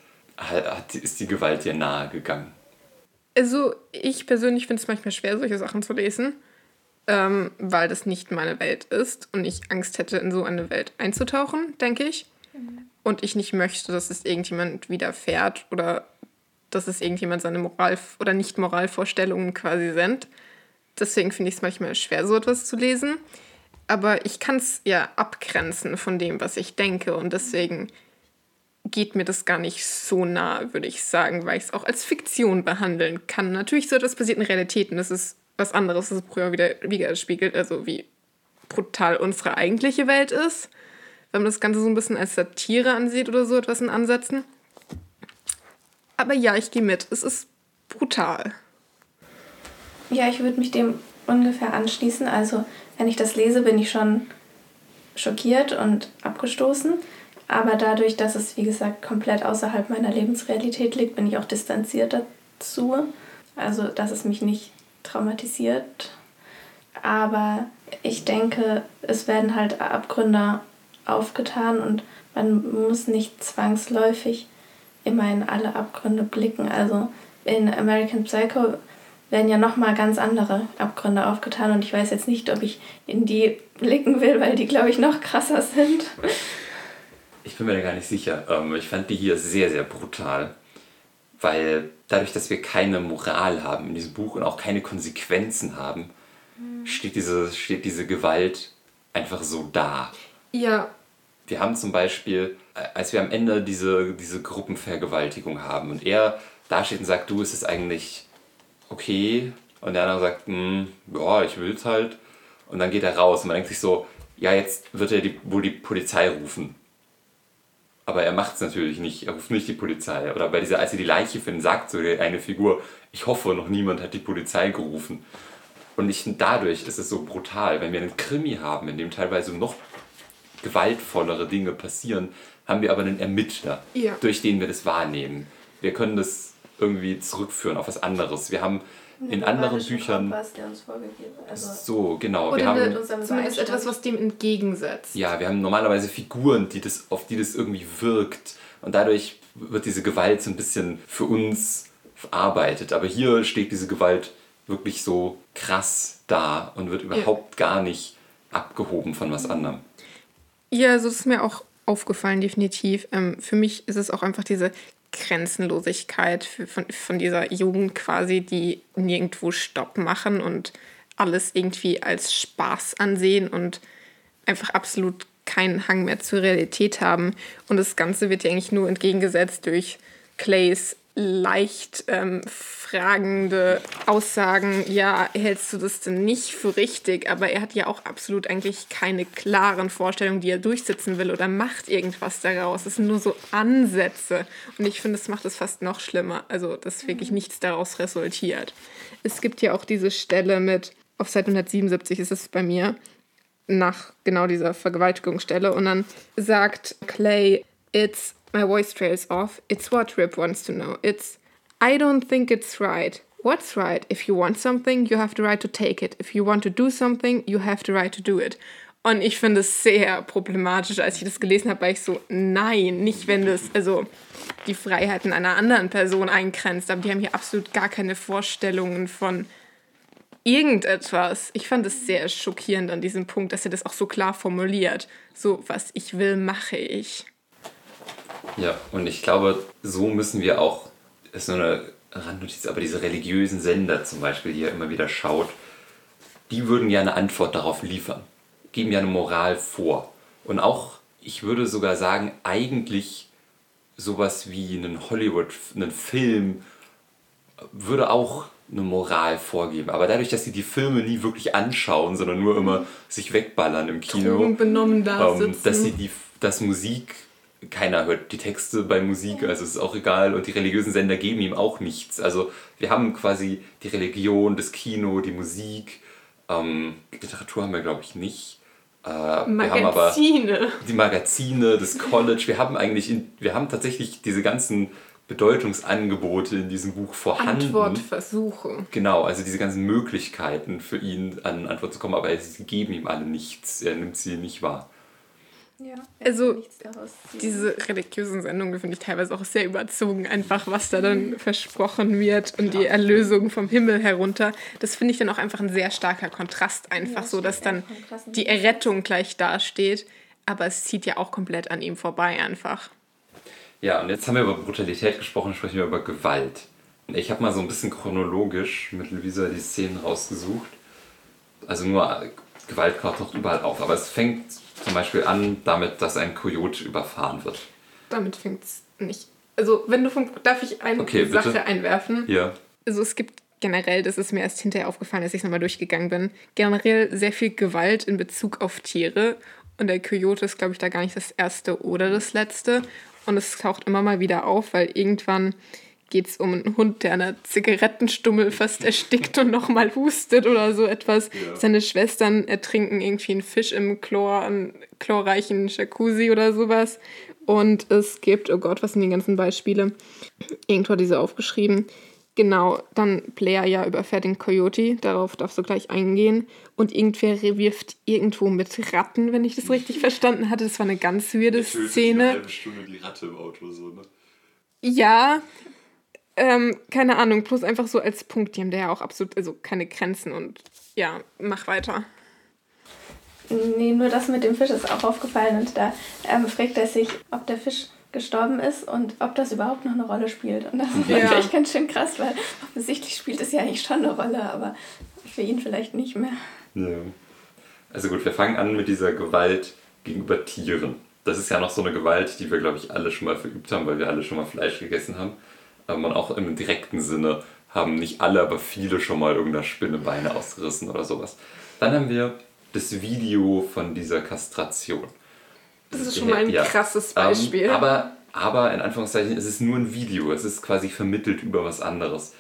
ist die Gewalt dir nahe gegangen? Also ich persönlich finde es manchmal schwer, solche Sachen zu lesen, ähm, weil das nicht meine Welt ist und ich Angst hätte, in so eine Welt einzutauchen, denke ich. und ich nicht möchte, dass es irgendjemand widerfährt oder dass es irgendjemand seine Moral- oder Nicht-Moralvorstellungen quasi sind. Deswegen finde ich es manchmal schwer, so etwas zu lesen. Aber ich kann es ja abgrenzen von dem, was ich denke. Und deswegen geht mir das gar nicht so nah, würde ich sagen, weil ich es auch als Fiktion behandeln kann. Natürlich so etwas passiert in Realität und das ist was anderes, das früher wieder widerspiegelt, also wie brutal unsere eigentliche Welt ist. Wenn man das Ganze so ein bisschen als Satire ansieht oder so etwas in Ansätzen. Aber ja, ich gehe mit. Es ist brutal. Ja, ich würde mich dem ungefähr anschließen. Also, wenn ich das lese, bin ich schon schockiert und abgestoßen. Aber dadurch, dass es, wie gesagt, komplett außerhalb meiner Lebensrealität liegt, bin ich auch distanziert dazu. Also, dass es mich nicht traumatisiert. Aber ich denke, es werden halt Abgründe aufgetan und man muss nicht zwangsläufig immer in alle Abgründe blicken. Also in American Psycho werden ja nochmal ganz andere Abgründe aufgetan und ich weiß jetzt nicht, ob ich in die blicken will, weil die, glaube ich, noch krasser sind. Ich bin mir da gar nicht sicher. Ähm, ich fand die hier sehr, sehr brutal, weil dadurch, dass wir keine Moral haben in diesem Buch und auch keine Konsequenzen haben, mhm. steht, diese, steht diese Gewalt einfach so da. Ja. Wir haben zum Beispiel, äh, als wir am Ende diese, diese Gruppenvergewaltigung haben und er da steht und sagt, du, ist es eigentlich okay? Und der andere sagt, hm, ja, ich will es halt. Und dann geht er raus und man denkt sich so, ja, jetzt wird er die, wohl die Polizei rufen. Aber er macht es natürlich nicht, er ruft nicht die Polizei. Oder bei dieser, als er die Leiche findet, sagt so eine Figur, ich hoffe, noch niemand hat die Polizei gerufen. Und ich, dadurch ist es so brutal, wenn wir einen Krimi haben, in dem teilweise noch gewaltvollere Dinge passieren, haben wir aber einen Ermittler, ja. durch den wir das wahrnehmen. Wir können das irgendwie zurückführen auf was anderes. Wir haben in anderen Büchern. Kompass, der uns vorgegeben also so, genau. Oder wir haben zumindest etwas, was dem entgegensetzt. Ja, wir haben normalerweise Figuren, die das, auf die das irgendwie wirkt. Und dadurch wird diese Gewalt so ein bisschen für uns verarbeitet. Aber hier steht diese Gewalt wirklich so krass da und wird überhaupt ja. gar nicht abgehoben von was anderem. Ja, also das ist mir auch aufgefallen, definitiv. Ähm, für mich ist es auch einfach diese Grenzenlosigkeit von, von dieser Jugend quasi, die nirgendwo Stopp machen und alles irgendwie als Spaß ansehen und einfach absolut keinen Hang mehr zur Realität haben. Und das Ganze wird ja eigentlich nur entgegengesetzt durch Clays leicht ähm, fragende Aussagen, ja, hältst du das denn nicht für richtig? Aber er hat ja auch absolut eigentlich keine klaren Vorstellungen, die er durchsetzen will oder macht irgendwas daraus. Es sind nur so Ansätze. Und ich finde, das macht es fast noch schlimmer. Also, dass wirklich mhm. nichts daraus resultiert. Es gibt ja auch diese Stelle mit, auf Seite 177 ist es bei mir, nach genau dieser Vergewaltigungsstelle. Und dann sagt Clay, it's my voice trails off. It's what Rip wants to know. It's, I don't think it's right. What's right? If you want something, you have the right to take it. If you want to do something, you have the right to do it. Und ich finde es sehr problematisch, als ich das gelesen habe, weil ich so, nein, nicht wenn das, also die Freiheiten einer anderen Person eingrenzt, aber die haben hier absolut gar keine Vorstellungen von irgendetwas. Ich fand es sehr schockierend an diesem Punkt, dass er das auch so klar formuliert. So, was ich will, mache ich. Ja, und ich glaube, so müssen wir auch, ist nur eine Randnotiz, aber diese religiösen Sender zum Beispiel, die ihr immer wieder schaut, die würden ja eine Antwort darauf liefern, geben ja eine Moral vor. Und auch, ich würde sogar sagen, eigentlich sowas wie einen Hollywood, einen Film, würde auch eine Moral vorgeben. Aber dadurch, dass sie die Filme nie wirklich anschauen, sondern nur immer sich wegballern im Kino, benommen da ähm, dass sie die, dass Musik keiner hört die Texte bei Musik, also es ist auch egal. Und die religiösen Sender geben ihm auch nichts. Also wir haben quasi die Religion, das Kino, die Musik. Ähm, Literatur haben wir, glaube ich, nicht. Äh, Magazine. Wir haben aber die Magazine, das College. Wir haben eigentlich, in, wir haben tatsächlich diese ganzen Bedeutungsangebote in diesem Buch vorhanden. Antwortversuche. Genau, also diese ganzen Möglichkeiten für ihn an Antwort zu kommen, aber sie geben ihm alle nichts. Er nimmt sie nicht wahr. Ja, also diese religiösen Sendungen finde ich teilweise auch sehr überzogen, einfach was da dann mhm. versprochen wird und die Erlösung vom Himmel herunter. Das finde ich dann auch einfach ein sehr starker Kontrast, einfach ja, so, dass dann die Errettung gleich dasteht, aber es zieht ja auch komplett an ihm vorbei einfach. Ja, und jetzt haben wir über Brutalität gesprochen, sprechen wir über Gewalt. Ich habe mal so ein bisschen chronologisch mit Luisa die Szenen rausgesucht. Also nur Gewalt taucht überall auf, aber es fängt zum Beispiel an damit, dass ein Kojote überfahren wird. Damit fängt es nicht. Also, wenn du von, darf ich eine Okay, Sache bitte. einwerfen? Ja. Also es gibt generell, das ist mir erst hinterher aufgefallen, als ich nochmal durchgegangen bin, generell sehr viel Gewalt in Bezug auf Tiere. Und der Coyote ist, glaube ich, da gar nicht das erste oder das letzte. Und es taucht immer mal wieder auf, weil irgendwann geht es um einen Hund, der an einer Zigarettenstummel fast erstickt und nochmal hustet oder so etwas. Seine Schwestern ertrinken irgendwie einen Fisch im Chlor, einen chlorreichen Jacuzzi oder sowas. Und es gibt, oh Gott, was sind die ganzen Beispiele? Irgendwo hat diese aufgeschrieben. Genau, dann Player ja überfährt den Coyote, darauf darfst du gleich eingehen. Und irgendwer wirft irgendwo mit Ratten, wenn ich das richtig verstanden hatte. Das war eine ganz weirde Szene. Stunde die Ratte im Auto, so, ne? Ja, ähm, keine Ahnung, bloß einfach so als Punkt, die haben da ja auch absolut, also keine Grenzen und ja, mach weiter. Nee, nur das mit dem Fisch ist auch aufgefallen und da ähm, fragt er sich, ob der Fisch gestorben ist und ob das überhaupt noch eine Rolle spielt. Und das ist Ja. natürlich ganz schön krass, weil offensichtlich spielt es ja eigentlich schon eine Rolle, aber für ihn vielleicht nicht mehr. Ja. Also gut, wir fangen an mit dieser Gewalt gegenüber Tieren. Das ist ja noch so eine Gewalt, die wir, glaube ich, alle schon mal verübt haben, weil wir alle schon mal Fleisch gegessen haben. Aber man auch im direkten Sinne haben nicht alle, aber viele schon mal irgendeiner Spinne Beine ausgerissen oder sowas. Dann haben wir das Video von dieser Kastration. Das ist schon mal ein krasses Beispiel. Ähm, aber, aber in Anführungszeichen, es ist nur ein Video. Es ist quasi vermittelt über was anderes.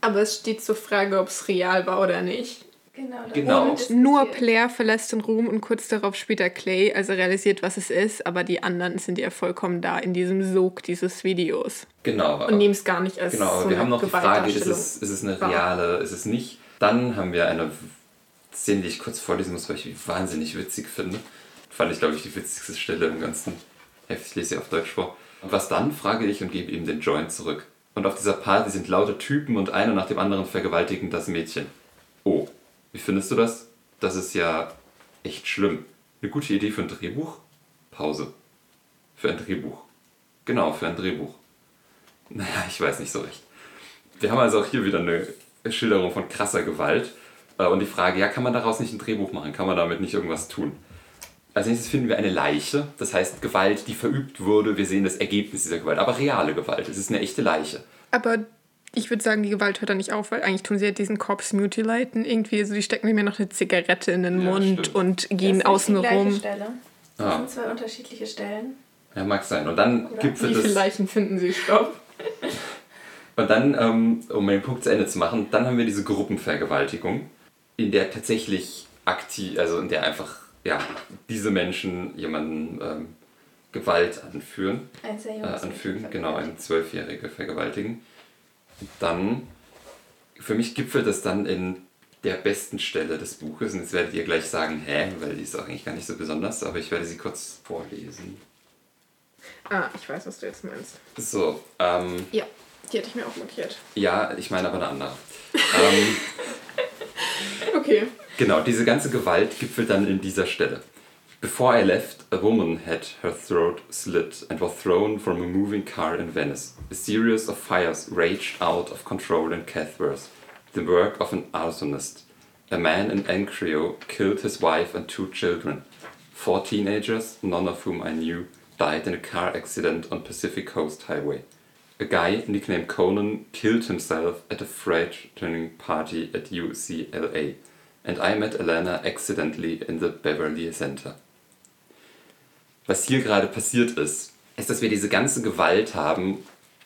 Aber es steht zur Frage, ob es real war oder nicht. Genau. Genau. Und diskutiert. Nur Plaire verlässt den Ruhm und kurz darauf später Clay, also realisiert, was es ist, aber die anderen sind ja vollkommen da in diesem Sog dieses Videos Genau. und nehmen es gar nicht als Genau, aber so wir eine haben noch die Frage, ist es, ist es eine reale, ist es nicht? Dann haben wir eine Szene, die ich kurz vorlesen muss, weil ich wahnsinnig witzig finde. Fand ich, glaube ich, die witzigste Stelle im ganzen Heft. Ich lese sie auf Deutsch vor. Und was dann, frage ich und gebe ihm den Joint zurück. Und auf dieser Party sind lauter Typen und einer nach dem anderen vergewaltigen das Mädchen. Oh, wie findest du das? Das ist ja echt schlimm. Eine gute Idee für ein Drehbuch? Pause. Für ein Drehbuch. Genau, für ein Drehbuch. Naja, ich weiß nicht so recht. Wir haben also auch hier wieder eine Schilderung von krasser Gewalt. Äh, Und die Frage, ja, kann man daraus nicht ein Drehbuch machen? Kann man damit nicht irgendwas tun? Als nächstes finden wir eine Leiche, das heißt Gewalt, die verübt wurde. Wir sehen das Ergebnis dieser Gewalt, aber reale Gewalt. Es ist eine echte Leiche. Aber ich würde sagen, die Gewalt hört da nicht auf, weil eigentlich tun sie ja diesen Corpse mutilaten irgendwie. Also die stecken mir noch eine Zigarette in den Ja, Mund stimmt. und gehen außen nicht die gleiche rum. Stelle. Das Ah. sind zwei unterschiedliche Stellen. Ja, mag sein. Und dann Oder gipfelt Wie viele es. Leichen finden sie? Stopp. Und dann, ähm, um den Punkt zu Ende zu machen, dann haben wir diese Gruppenvergewaltigung, in der tatsächlich aktiv, also in der einfach, ja, diese Menschen jemanden ähm, Gewalt anführen, Ein sehr äh, anfügen, genau, ein Zwölfjährige vergewaltigen. Dann, für mich gipfelt das dann in der besten Stelle des Buches. Und jetzt werdet ihr gleich sagen, hä, weil die ist auch eigentlich gar nicht so besonders, aber ich werde sie kurz vorlesen. Ah, ich weiß, was du jetzt meinst. So, ähm, Ja, die hätte ich mir auch markiert. ja, ich meine aber eine andere. ähm, Okay. Genau, diese ganze Gewalt gipfelt dann in dieser Stelle. Before I left, a woman had her throat slit and was thrown from a moving car in Venice. A series of fires raged out of control in Cathworth, the work of an arsonist. A man in Ancrio killed his wife and two children. Four teenagers, none of whom I knew, died in a car accident on Pacific Coast Highway. A guy nicknamed Conan killed himself at a freight turning party at UCLA, and I met Elena accidentally in the Beverly Center. Was hier gerade passiert ist, ist, dass wir diese ganze Gewalt haben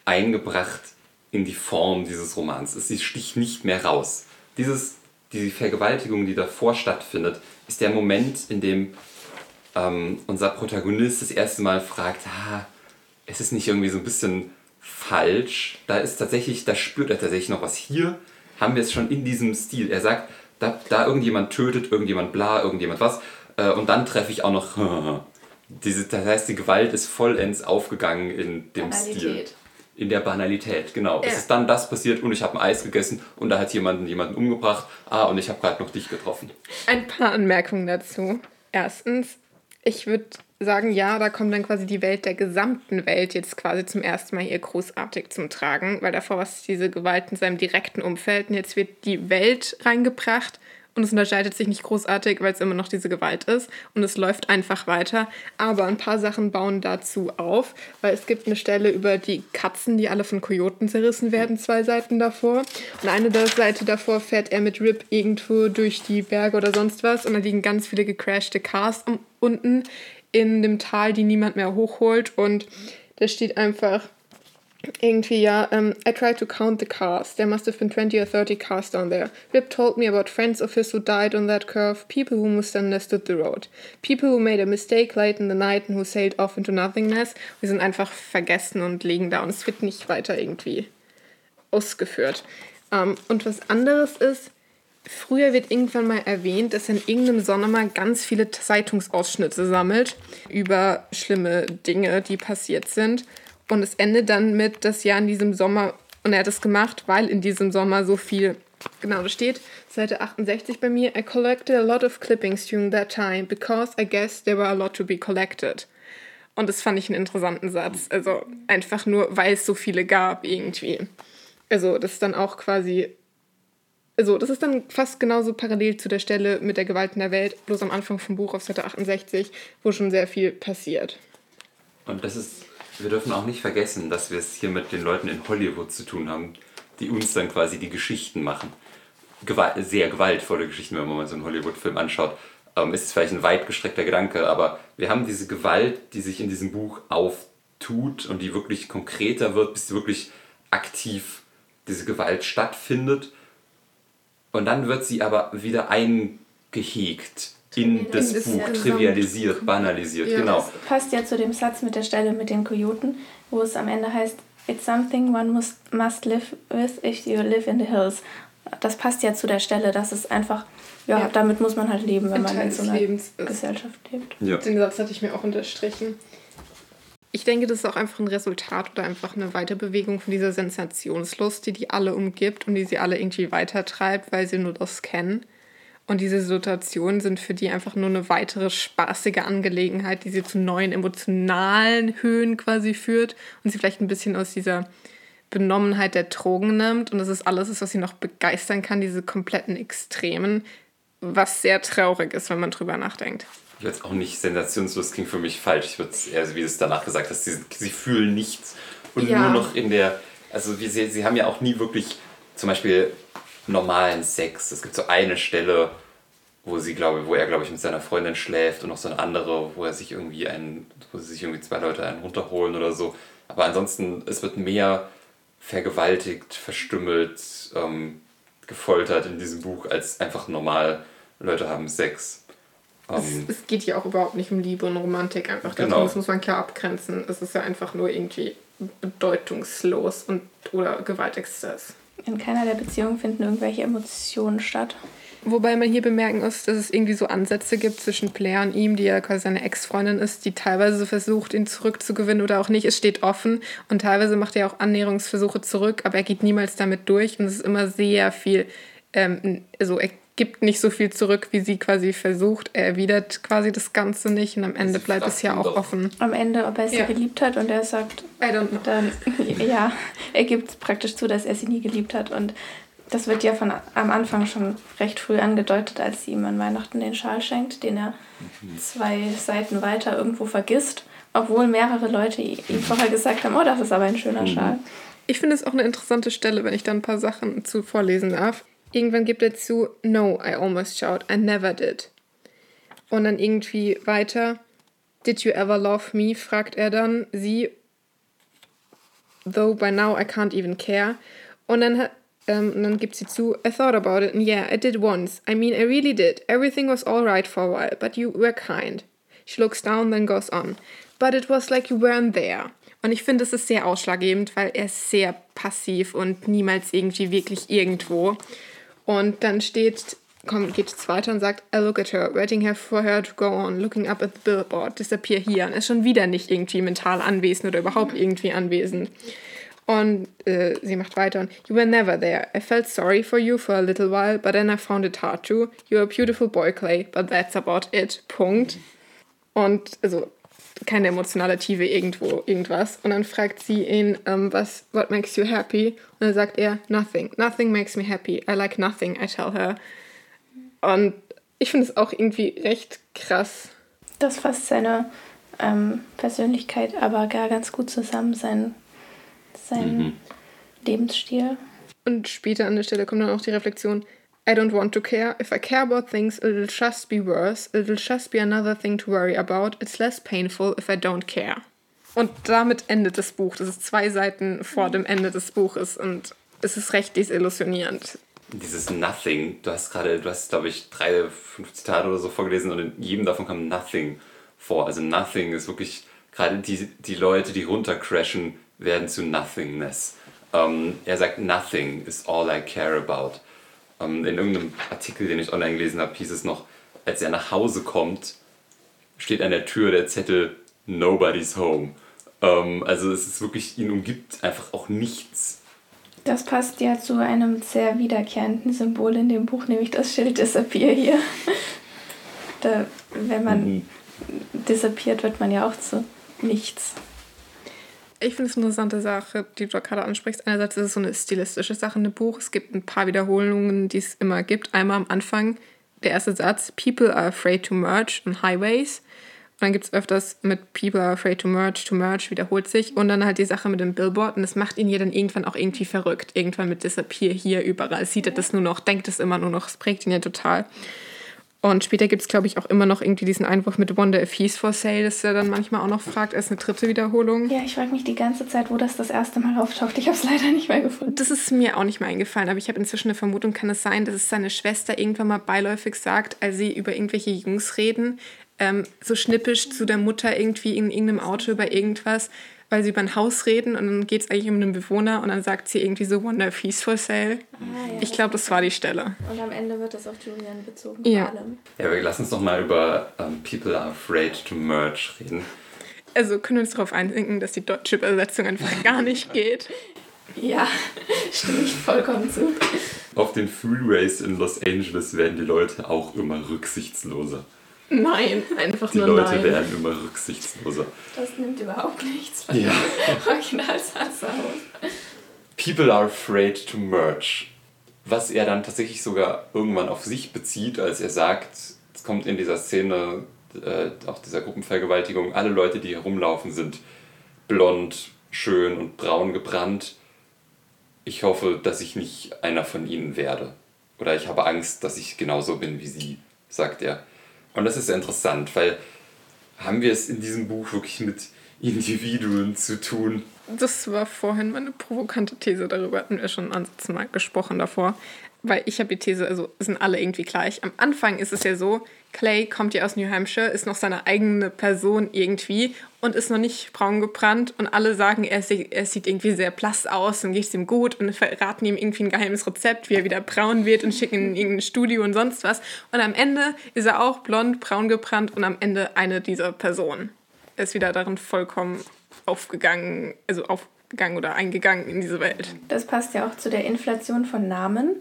eingebracht in die Form dieses Romans. Sie sticht nicht mehr raus. Dieses, die Vergewaltigung, die davor stattfindet, ist der Moment, in dem ähm, unser Protagonist das erste Mal fragt, ah, ist es nicht irgendwie so ein bisschen falsch? Da ist tatsächlich, da spürt er tatsächlich noch was. Hier haben wir es schon in diesem Stil. Er sagt, da, da irgendjemand tötet, irgendjemand bla, irgendjemand was. Äh, und dann treffe ich auch noch. Diese, das heißt, die Gewalt ist vollends aufgegangen in dem Stil. Banalität. In der Banalität, genau. Es Ja. ist dann das passiert und ich habe ein Eis gegessen und da hat jemand jemanden umgebracht. Ah, und ich habe gerade noch dich getroffen. Ein paar Anmerkungen dazu. Erstens, Ich würde sagen, ja, da kommt dann quasi die Welt der gesamten Welt jetzt quasi zum ersten Mal hier großartig zum Tragen, weil davor war es diese Gewalt in seinem direkten Umfeld und jetzt wird die Welt reingebracht und es unterscheidet sich nicht großartig, weil es immer noch diese Gewalt ist und es läuft einfach weiter. Aber ein paar Sachen bauen dazu auf, weil es gibt eine Stelle über die Katzen, die alle von Kojoten zerrissen werden, zwei Seiten davor. Und eine Seite davor fährt er mit Rip irgendwo durch die Berge oder sonst was und da liegen ganz viele gecrashte Cars unten in dem Tal, die niemand mehr hochholt und da steht einfach irgendwie, ja, um, I tried to count the cars. There must have been 20 or 30 cars down there. Rip told me about friends of his who died on that curve, people who misunderstood the road, people who made a mistake late in the night and who sailed off into nothingness. Wir sind einfach vergessen und liegen da und es wird nicht weiter irgendwie ausgeführt. Um, und was anderes ist, früher wird irgendwann mal erwähnt, dass in irgendeinem Sommer ganz viele Zeitungsausschnitte sammelt über schlimme Dinge, die passiert sind. Und es endet dann mit, dass ja in diesem Sommer, und er hat es gemacht, weil in diesem Sommer so viel, genau, da steht, Seite 68 bei mir, I collected a lot of clippings during that time, because I guess there were a lot to be collected. Und das fand ich einen interessanten Satz. Also einfach nur, weil es so viele gab irgendwie. Also das ist dann auch quasi also das ist dann fast genauso parallel zu der Stelle mit der Gewalt in der Welt, bloß am Anfang vom Buch auf Seite 68, wo schon sehr viel passiert. Und das ist wir dürfen auch nicht vergessen, dass wir es hier mit den Leuten in Hollywood zu tun haben, die uns dann quasi die Geschichten machen. Gewalt, sehr gewaltvolle Geschichten, wenn man so einen Hollywood-Film anschaut. Ähm, ist vielleicht ein weit gestreckter Gedanke, aber wir haben diese Gewalt, die sich in diesem Buch auftut und die wirklich konkreter wird, bis wirklich aktiv diese Gewalt stattfindet. Und dann wird sie aber wieder eingehegt in das, das Buch trivialisiert, banalisiert, ja. genau. Das passt ja zu dem Satz mit der Stelle mit den Kojoten, wo es am Ende heißt, It's something one must, must live with if you live in the hills. Das passt ja zu der Stelle, dass es einfach, ja, ja. damit muss man halt leben, wenn Ein man in so einer Gesellschaft lebt. Ja. Den Satz hatte ich mir auch unterstrichen. Ich denke, das ist auch einfach ein Resultat oder einfach eine Weiterbewegung von dieser Sensationslust, die die alle umgibt und die sie alle irgendwie weitertreibt, weil sie nur das kennen. Und diese Situationen sind für die einfach nur eine weitere spaßige Angelegenheit, die sie zu neuen emotionalen Höhen quasi führt und sie vielleicht ein bisschen aus dieser Benommenheit der Drogen nimmt. Und das ist alles, was sie noch begeistern kann, diese kompletten Extremen, was sehr traurig ist, wenn man drüber nachdenkt. Ich würde es auch nicht sensationslos klingt für mich falsch. Ich würde es eher, wie du es danach gesagt hast, sie, sie fühlen nichts und ja. nur noch in der, also wie sie, sie haben ja auch nie wirklich zum Beispiel normalen Sex. Es gibt so eine Stelle, wo sie glaube, wo er glaube ich mit seiner Freundin schläft und noch so eine andere, wo er sich irgendwie einen, wo sie sich irgendwie zwei Leute einen runterholen oder so. Aber ansonsten es wird mehr vergewaltigt, verstümmelt, ähm, gefoltert in diesem Buch als einfach normal Leute haben Sex. Ähm, es, es, geht ja auch überhaupt nicht um Liebe und Romantik einfach. Genau. Das muss man klar abgrenzen. Es ist ja einfach nur irgendwie bedeutungslos und oder Gewaltexzess. In keiner der Beziehungen finden irgendwelche Emotionen statt. Wobei man hier bemerken muss, dass es irgendwie so Ansätze gibt zwischen Blair und ihm, die ja quasi seine Ex-Freundin ist, die teilweise versucht, ihn zurückzugewinnen oder auch nicht. Es steht offen und teilweise macht er auch Annäherungsversuche zurück, aber er geht niemals damit durch und es ist immer sehr viel, ähm, also er gibt nicht so viel zurück, wie sie quasi versucht. Er erwidert quasi das Ganze nicht und am Ende sie bleibt es ja auch doch. offen. Am Ende, ob er sie ja. geliebt hat und er sagt, I don't know. dann, ja, er gibt praktisch zu, dass er sie nie geliebt hat und das wird ja von am Anfang schon recht früh angedeutet, als sie ihm an Weihnachten den Schal schenkt, den er mhm. zwei Seiten weiter irgendwo vergisst, obwohl mehrere Leute ihm vorher gesagt haben, oh, das ist aber ein schöner mhm. Schal. Ich finde es auch eine interessante Stelle, wenn ich da ein paar Sachen zu vorlesen darf. Irgendwann gibt er zu, no, I almost shout, I never did. Und dann irgendwie weiter, did you ever love me? fragt er dann sie, though by now I can't even care. Und dann, um, und dann gibt sie zu, I thought about it and yeah, I did once. I mean, I really did. Everything was alright for a while, but you were kind. She looks down, then goes on. But it was like you weren't there. Und ich finde, es ist sehr ausschlaggebend, weil er ist sehr passiv und niemals irgendwie wirklich irgendwo. Und dann steht, kommt, geht es weiter und sagt, I look at her, waiting her for her to go on, looking up at the billboard, disappear here. Und ist schon wieder nicht irgendwie mental anwesend oder überhaupt irgendwie anwesend. Und äh, sie macht weiter und You were never there. I felt sorry for you for a little while, but then I found it hard to. You're a beautiful boy, Clay, but that's about it. Punkt. Und also keine emotionale Tiefe irgendwo, irgendwas. Und dann fragt sie ihn, ähm, was, what makes you happy? Und dann sagt er, nothing. Nothing makes me happy. I like nothing, I tell her. Und ich finde es auch irgendwie recht krass. Das fasst seine ähm, Persönlichkeit aber gar ganz gut zusammen, sein, sein mhm. Lebensstil. Und später an der Stelle kommt dann auch die Reflexion, I don't want to care. If I care about things, it'll just be worse. It'll just be another thing to worry about. It's less painful if I don't care. Und damit endet das Buch. Das ist zwei Seiten vor dem Ende des Buches und es ist recht desillusionierend. Dieses Nothing, du hast gerade, du hast, glaube ich, drei, fünf Zitate oder so vorgelesen und in jedem davon kam Nothing vor. Also Nothing ist wirklich, gerade die, die Leute, die runtercrashen, werden zu Nothingness. Ähm, er sagt, Nothing is all I care about. Ähm, in irgendeinem Artikel, den ich online gelesen habe, hieß es noch, als er nach Hause kommt, steht an der Tür der Zettel Nobody's Home. Ähm, also es ist wirklich, ihn umgibt einfach auch nichts. Das passt ja zu einem sehr wiederkehrenden Symbol in dem Buch, nämlich das Schild Disappear hier. da, wenn man mhm. disappeart, wird man ja auch zu nichts. Ich finde es eine interessante Sache, die du gerade ansprichst. Einerseits ist es so eine stilistische Sache in dem Buch. Es gibt ein paar Wiederholungen, die es immer gibt. Einmal am Anfang der erste Satz: People are afraid to merge on highways. Und dann gibt es öfters mit People are afraid to merge, to merge, wiederholt sich. Und dann halt die Sache mit dem Billboard. Und das macht ihn ja dann irgendwann auch irgendwie verrückt. Irgendwann mit Disappear hier überall. Sieht er das nur noch, denkt es immer nur noch. Es prägt ihn ja total. Und später gibt es, glaube ich, auch immer noch irgendwie diesen Einwurf mit Wonder if he's for sale, dass er dann manchmal auch noch fragt, als eine dritte Wiederholung. Ja, ich frage mich die ganze Zeit, wo das das erste Mal auftaucht. Ich habe es leider nicht mehr gefunden. Das ist mir auch nicht mehr eingefallen, aber ich habe inzwischen eine Vermutung, kann es sein, dass es seine Schwester irgendwann mal beiläufig sagt, als sie über irgendwelche Jungs reden, ähm, so schnippisch zu der Mutter irgendwie in irgendeinem Auto über irgendwas weil sie über ein Haus reden und dann geht es eigentlich um einen Bewohner und dann sagt sie irgendwie so Wonder Fees for Sale. Ah, ja, ich glaube, das war die Stelle. Und am Ende wird das auf Julian bezogen. Ja. Vor allem. Ja, aber lass uns doch mal über um, ähm, People are afraid to merge reden. Also können wir uns darauf einigen, dass die deutsche Übersetzung einfach gar nicht geht. Ja, stimme ich vollkommen zu. Auf den Freeways in Los Angeles werden die Leute auch immer rücksichtsloser. Nein, einfach die nur Leute nein. werden immer rücksichtsloser. Das nimmt überhaupt nichts von ja. Originalsatz aus. People are afraid to merge. Was er dann tatsächlich sogar irgendwann auf sich bezieht, als er sagt, es kommt in dieser Szene, äh, auch dieser Gruppenvergewaltigung, alle Leute, die herumlaufen, sind blond, schön und braun gebrannt. Ich hoffe, dass ich nicht einer von ihnen werde. Oder ich habe Angst, dass ich genauso bin wie sie, sagt er. Und das ist sehr interessant, weil haben wir es in diesem Buch wirklich mit Individuen zu tun? Das war vorhin meine provokante These, darüber hatten wir schon mal gesprochen davor weil ich habe die These, also sind alle irgendwie gleich. Am Anfang ist es ja so, Clay kommt ja aus New Hampshire, ist noch seine eigene Person irgendwie und ist noch nicht braun gebrannt und alle sagen, er, sieht, er sieht irgendwie sehr blass aus und geht es ihm gut und verraten ihm irgendwie ein geheimes Rezept, wie er wieder braun wird und schicken ihn in irgendein Studio und sonst was. Und am Ende ist er auch blond, braun gebrannt und am Ende eine dieser Personen. Er ist wieder darin vollkommen aufgegangen, also aufgegangen oder eingegangen in diese Welt. Das passt ja auch zu der Inflation von Namen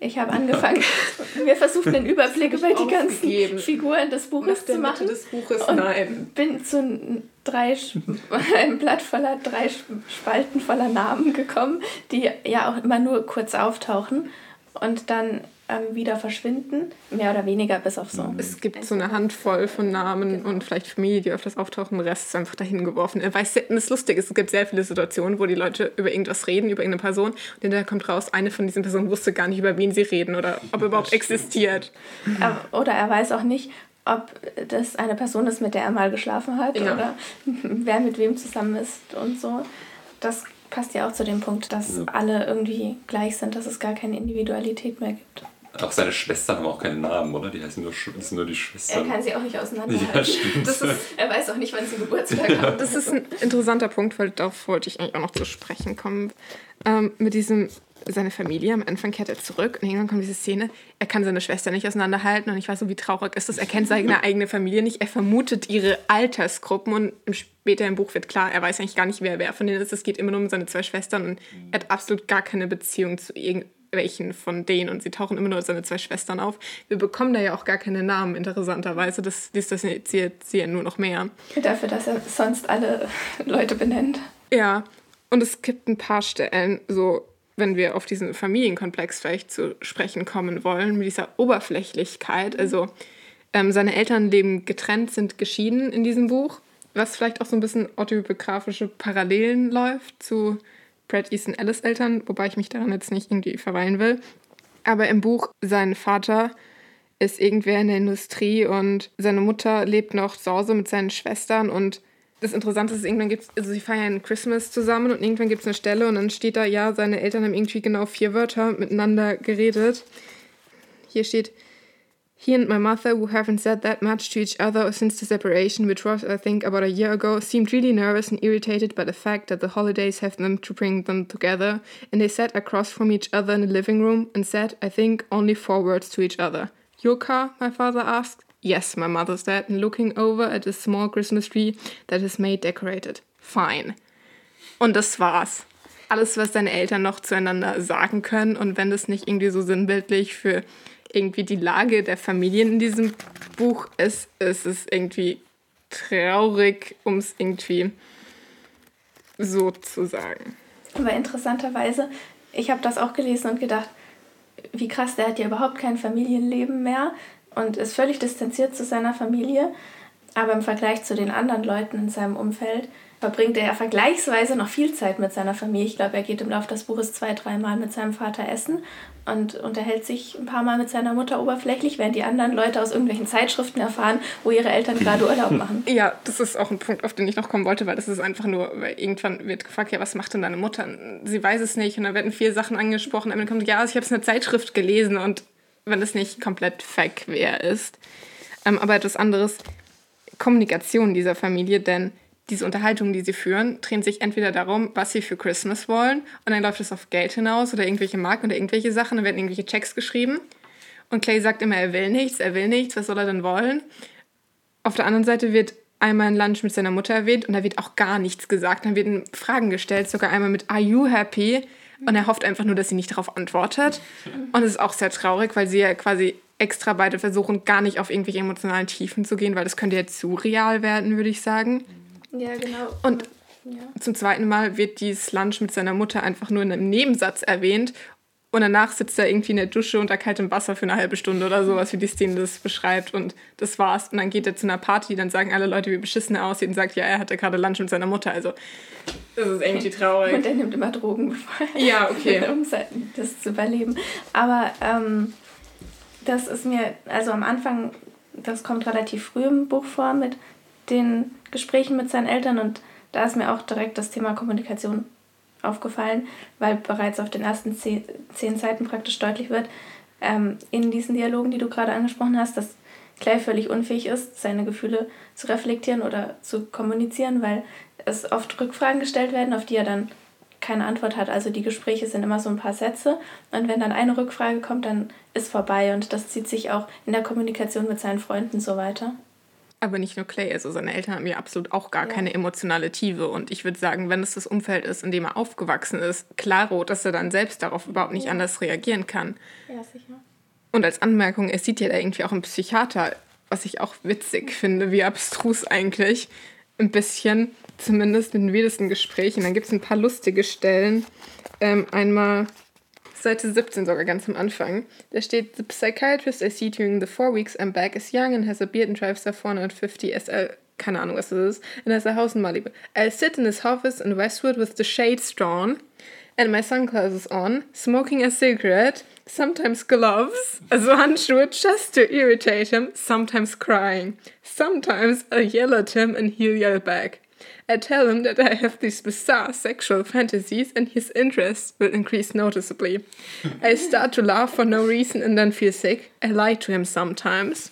ich habe angefangen, mir versucht, einen Überblick über die ganzen Figuren des Buches zu machen. Des Buches, und nein. bin zu drei, einem Blatt voller drei Spalten voller Namen gekommen, die ja auch immer nur kurz auftauchen und dann ähm, wieder verschwinden, mehr oder weniger bis auf so. Es gibt so eine Handvoll von Namen genau. und vielleicht Familie, die öfters auftauchen, der Rest ist einfach dahin geworfen. Er weiß, das ist lustig, es gibt sehr viele Situationen, wo die Leute über irgendwas reden, über irgendeine Person und hinterher kommt raus, eine von diesen Personen wusste gar nicht, über wen sie reden oder ob er überhaupt existiert. Oder er weiß auch nicht, ob das eine Person ist, mit der er mal geschlafen hat ja. oder wer mit wem zusammen ist und so. Das passt ja auch zu dem Punkt, dass ja. alle irgendwie gleich sind, dass es gar keine Individualität mehr gibt. Auch seine Schwestern haben auch keinen Namen, oder? Die heißen nur, das sind nur die Schwestern. Er kann sie auch nicht auseinanderhalten. Ja, stimmt. Ist, er weiß auch nicht, wann sie Geburtstag haben. Das ist ein interessanter Punkt, weil darauf wollte ich eigentlich auch noch zu sprechen kommen. Ähm, mit diesem, seine Familie, am Anfang kehrt er zurück und irgendwann kommt diese Szene, er kann seine Schwester nicht auseinanderhalten und ich weiß so, wie traurig ist das. Er kennt seine eigene Familie nicht, er vermutet ihre Altersgruppen und später im Buch wird klar, er weiß eigentlich gar nicht, wer wer von denen ist. Es geht immer nur um seine zwei Schwestern und er hat absolut gar keine Beziehung zu irgend welchen von denen und sie tauchen immer nur seine zwei Schwestern auf. Wir bekommen da ja auch gar keine Namen, interessanterweise. Das distanziert sie ja nur noch mehr. Dafür, dass er sonst alle Leute benennt. Ja, und es gibt ein paar Stellen, so wenn wir auf diesen Familienkomplex vielleicht zu sprechen kommen wollen, mit dieser Oberflächlichkeit. Also ähm, seine Eltern leben getrennt, sind geschieden in diesem Buch, was vielleicht auch so ein bisschen autobiografische Parallelen läuft zu Brad Easton Ellis Eltern, wobei ich mich daran jetzt nicht irgendwie verweilen will. Aber im Buch, sein Vater ist irgendwer in der Industrie und seine Mutter lebt noch zu Hause mit seinen Schwestern und das Interessante ist, irgendwann gibt es, also sie feiern Christmas zusammen und irgendwann gibt es eine Stelle und dann steht da, ja, seine Eltern haben irgendwie genau vier Wörter miteinander geredet. Hier steht, He and my mother, who haven't said that much to each other since the separation, which was, I think, about a year ago, seemed really nervous and irritated by the fact that the holidays have them to bring them together, and they sat across from each other in the living room and said, I think, only four words to each other. Your car? my father asked. Yes, my mother said, and looking over at a small Christmas tree that his maid decorated. Fine. Und das war's. Alles, was deine Eltern noch zueinander sagen können, und wenn das nicht irgendwie so sinnbildlich für irgendwie die Lage der Familien in diesem Buch ist, ist es irgendwie traurig, um es irgendwie so zu sagen. Aber interessanterweise, ich habe das auch gelesen und gedacht, wie krass, der hat ja überhaupt kein Familienleben mehr und ist völlig distanziert zu seiner Familie. Aber im Vergleich zu den anderen Leuten in seinem Umfeld verbringt er ja vergleichsweise noch viel Zeit mit seiner Familie. Ich glaube, er geht im Laufe des Buches zwei, dreimal mit seinem Vater essen und unterhält sich ein paar Mal mit seiner Mutter oberflächlich, während die anderen Leute aus irgendwelchen Zeitschriften erfahren, wo ihre Eltern gerade Urlaub machen. Ja, das ist auch ein Punkt, auf den ich noch kommen wollte, weil das ist einfach nur, weil irgendwann wird gefragt, ja, was macht denn deine Mutter? Sie weiß es nicht und dann werden vier Sachen angesprochen. Am Ende kommt, ja, ich habe es in einer Zeitschrift gelesen und wenn es nicht komplett fake wäre ist. Ähm, aber etwas anderes, Kommunikation dieser Familie, denn diese Unterhaltungen, die sie führen, drehen sich entweder darum, was sie für Christmas wollen und dann läuft es auf Geld hinaus oder irgendwelche Marken oder irgendwelche Sachen, dann werden irgendwelche Checks geschrieben und Clay sagt immer, er will nichts, er will nichts, was soll er denn wollen? Auf der anderen Seite wird einmal ein Lunch mit seiner Mutter erwähnt und da wird auch gar nichts gesagt. Dann werden Fragen gestellt, sogar einmal mit Are you happy? Und er hofft einfach nur, dass sie nicht darauf antwortet. Und es ist auch sehr traurig, weil sie ja quasi extra beide versuchen, gar nicht auf irgendwelche emotionalen Tiefen zu gehen, weil das könnte ja zu real werden, würde ich sagen. Ja, genau. Und ja. zum zweiten Mal wird dieses Lunch mit seiner Mutter einfach nur in einem Nebensatz erwähnt. Und danach sitzt er irgendwie in der Dusche unter kaltem Wasser für eine halbe Stunde oder sowas, wie die Szene das beschreibt. Und das war's. Und dann geht er zu einer Party, dann sagen alle Leute, wie beschissen er aussieht und sagt, ja, er hatte gerade Lunch mit seiner Mutter. Also, das ist irgendwie traurig. Und er nimmt immer Drogen, bevor ja, okay. um das zu überleben. Aber ähm, das ist mir, also am Anfang, das kommt relativ früh im Buch vor mit den Gesprächen mit seinen Eltern und da ist mir auch direkt das Thema Kommunikation aufgefallen, weil bereits auf den ersten zehn, zehn Seiten praktisch deutlich wird, ähm, in diesen Dialogen, die du gerade angesprochen hast, dass Clay völlig unfähig ist, seine Gefühle zu reflektieren oder zu kommunizieren, weil es oft Rückfragen gestellt werden, auf die er dann keine Antwort hat. Also die Gespräche sind immer so ein paar Sätze und wenn dann eine Rückfrage kommt, dann ist vorbei und das zieht sich auch in der Kommunikation mit seinen Freunden so weiter. Aber nicht nur Clay, also seine Eltern haben ja absolut auch gar ja. keine emotionale Tiefe. Und ich würde sagen, wenn es das Umfeld ist, in dem er aufgewachsen ist, klaro, dass er dann selbst darauf überhaupt nicht ja. anders reagieren kann. Ja, sicher. Und als Anmerkung, er sieht ja da irgendwie auch einen Psychiater, was ich auch witzig finde, wie abstrus eigentlich. Ein bisschen, zumindest in den wildesten Gesprächen. Dann gibt es ein paar lustige Stellen. Ähm, einmal Seite 17 sogar ganz am Anfang. Da steht, The psychiatrist I see during the four weeks I'm back is young and has a beard and drives a 450 SL. Keine Ahnung, was das ist. And has a house in Malibu. I'll sit in his office in Westwood with the shades drawn and my sunglasses on, smoking a cigarette, sometimes gloves, also Handschuhe just to irritate him, sometimes crying. Sometimes I yell at him and he'll yell back. I tell him that I have these bizarre sexual fantasies and his interest will increase noticeably. I start to laugh for no reason and then feel sick. I lie to him sometimes.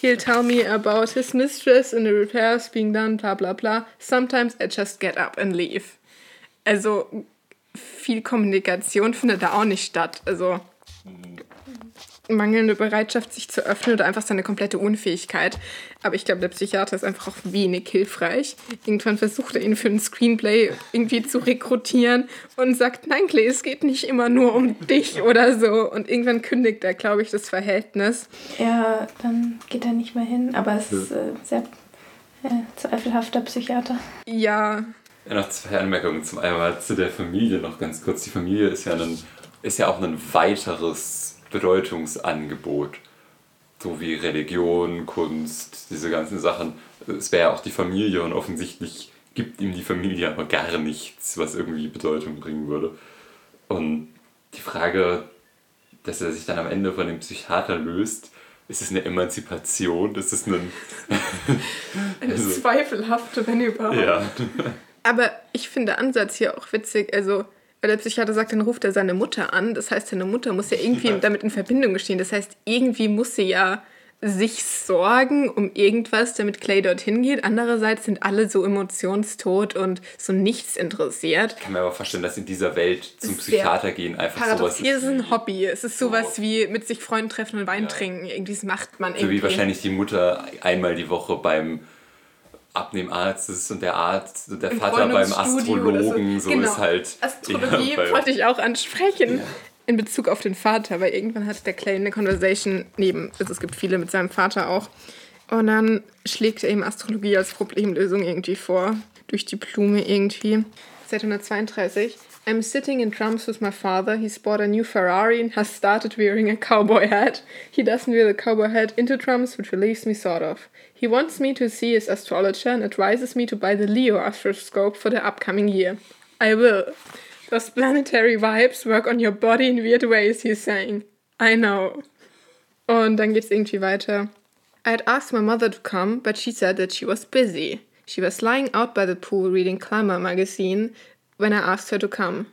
He'll tell me about his mistress and the repairs being done, bla bla bla. Sometimes I just get up and leave. Also viel Kommunikation findet da auch nicht statt. Also mangelnde Bereitschaft, sich zu öffnen oder einfach seine komplette Unfähigkeit. Aber ich glaube, der Psychiater ist einfach auch wenig hilfreich. Irgendwann versucht er ihn für ein Screenplay irgendwie zu rekrutieren und sagt, nein, Clay, es geht nicht immer nur um dich oder so. Und irgendwann kündigt er, glaube ich, das Verhältnis. Ja, dann geht er nicht mehr hin. Aber es ist äh, sehr äh, zweifelhafter Psychiater. Ja. Ja, noch zwei Anmerkungen. Zum einen zu der Familie noch ganz kurz. Die Familie ist ja, ein, ist ja auch ein weiteres Bedeutungsangebot. So wie Religion, Kunst, diese ganzen Sachen. Es wäre ja auch die Familie und offensichtlich gibt ihm die Familie aber gar nichts, was irgendwie Bedeutung bringen würde. Und die Frage, dass er sich dann am Ende von dem Psychiater löst, ist es eine Emanzipation? Ist es ein. eine also, zweifelhafte, wenn überhaupt. Ja. Aber ich finde Ansatz hier auch witzig. Also, weil der Psychiater sagt, dann ruft er seine Mutter an. Das heißt, seine Mutter muss ja irgendwie ja. damit in Verbindung stehen. Das heißt, irgendwie muss sie ja sich sorgen um irgendwas, damit Clay dorthin geht. Andererseits sind alle so emotionstot und so nichts interessiert. Ich kann mir aber vorstellen, dass in dieser Welt zum Psychiater gehen einfach paradox. sowas Hier ist ein Hobby. Es ist sowas wie mit sich Freunden treffen und Wein ja. trinken. Irgendwie das macht man irgendwie. So wie wahrscheinlich die Mutter einmal die Woche beim Abnehmarzt ist und der Arzt, der Im Vater beim Astrologen, so, so genau. ist halt. Astrologie ja, wollte ich auch ansprechen. Ja. In Bezug auf den Vater, weil irgendwann hat der Clay eine Conversation neben, also es gibt viele mit seinem Vater auch. Und dann schlägt er ihm Astrologie als Problemlösung irgendwie vor. Durch die Blume irgendwie. Seit 132. I'm sitting in drums with my father. He's bought a new Ferrari and has started wearing a cowboy hat. He doesn't wear the cowboy hat into drums, which relieves me sort of. He wants me to see his astrologer and advises me to buy the Leo astroscope for the upcoming year. I will. Those planetary vibes work on your body in weird ways, he's saying. I know. Oh, und dann geht's irgendwie weiter. I had asked my mother to come, but she said that she was busy. She was lying out by the pool reading Climber magazine when I asked her to come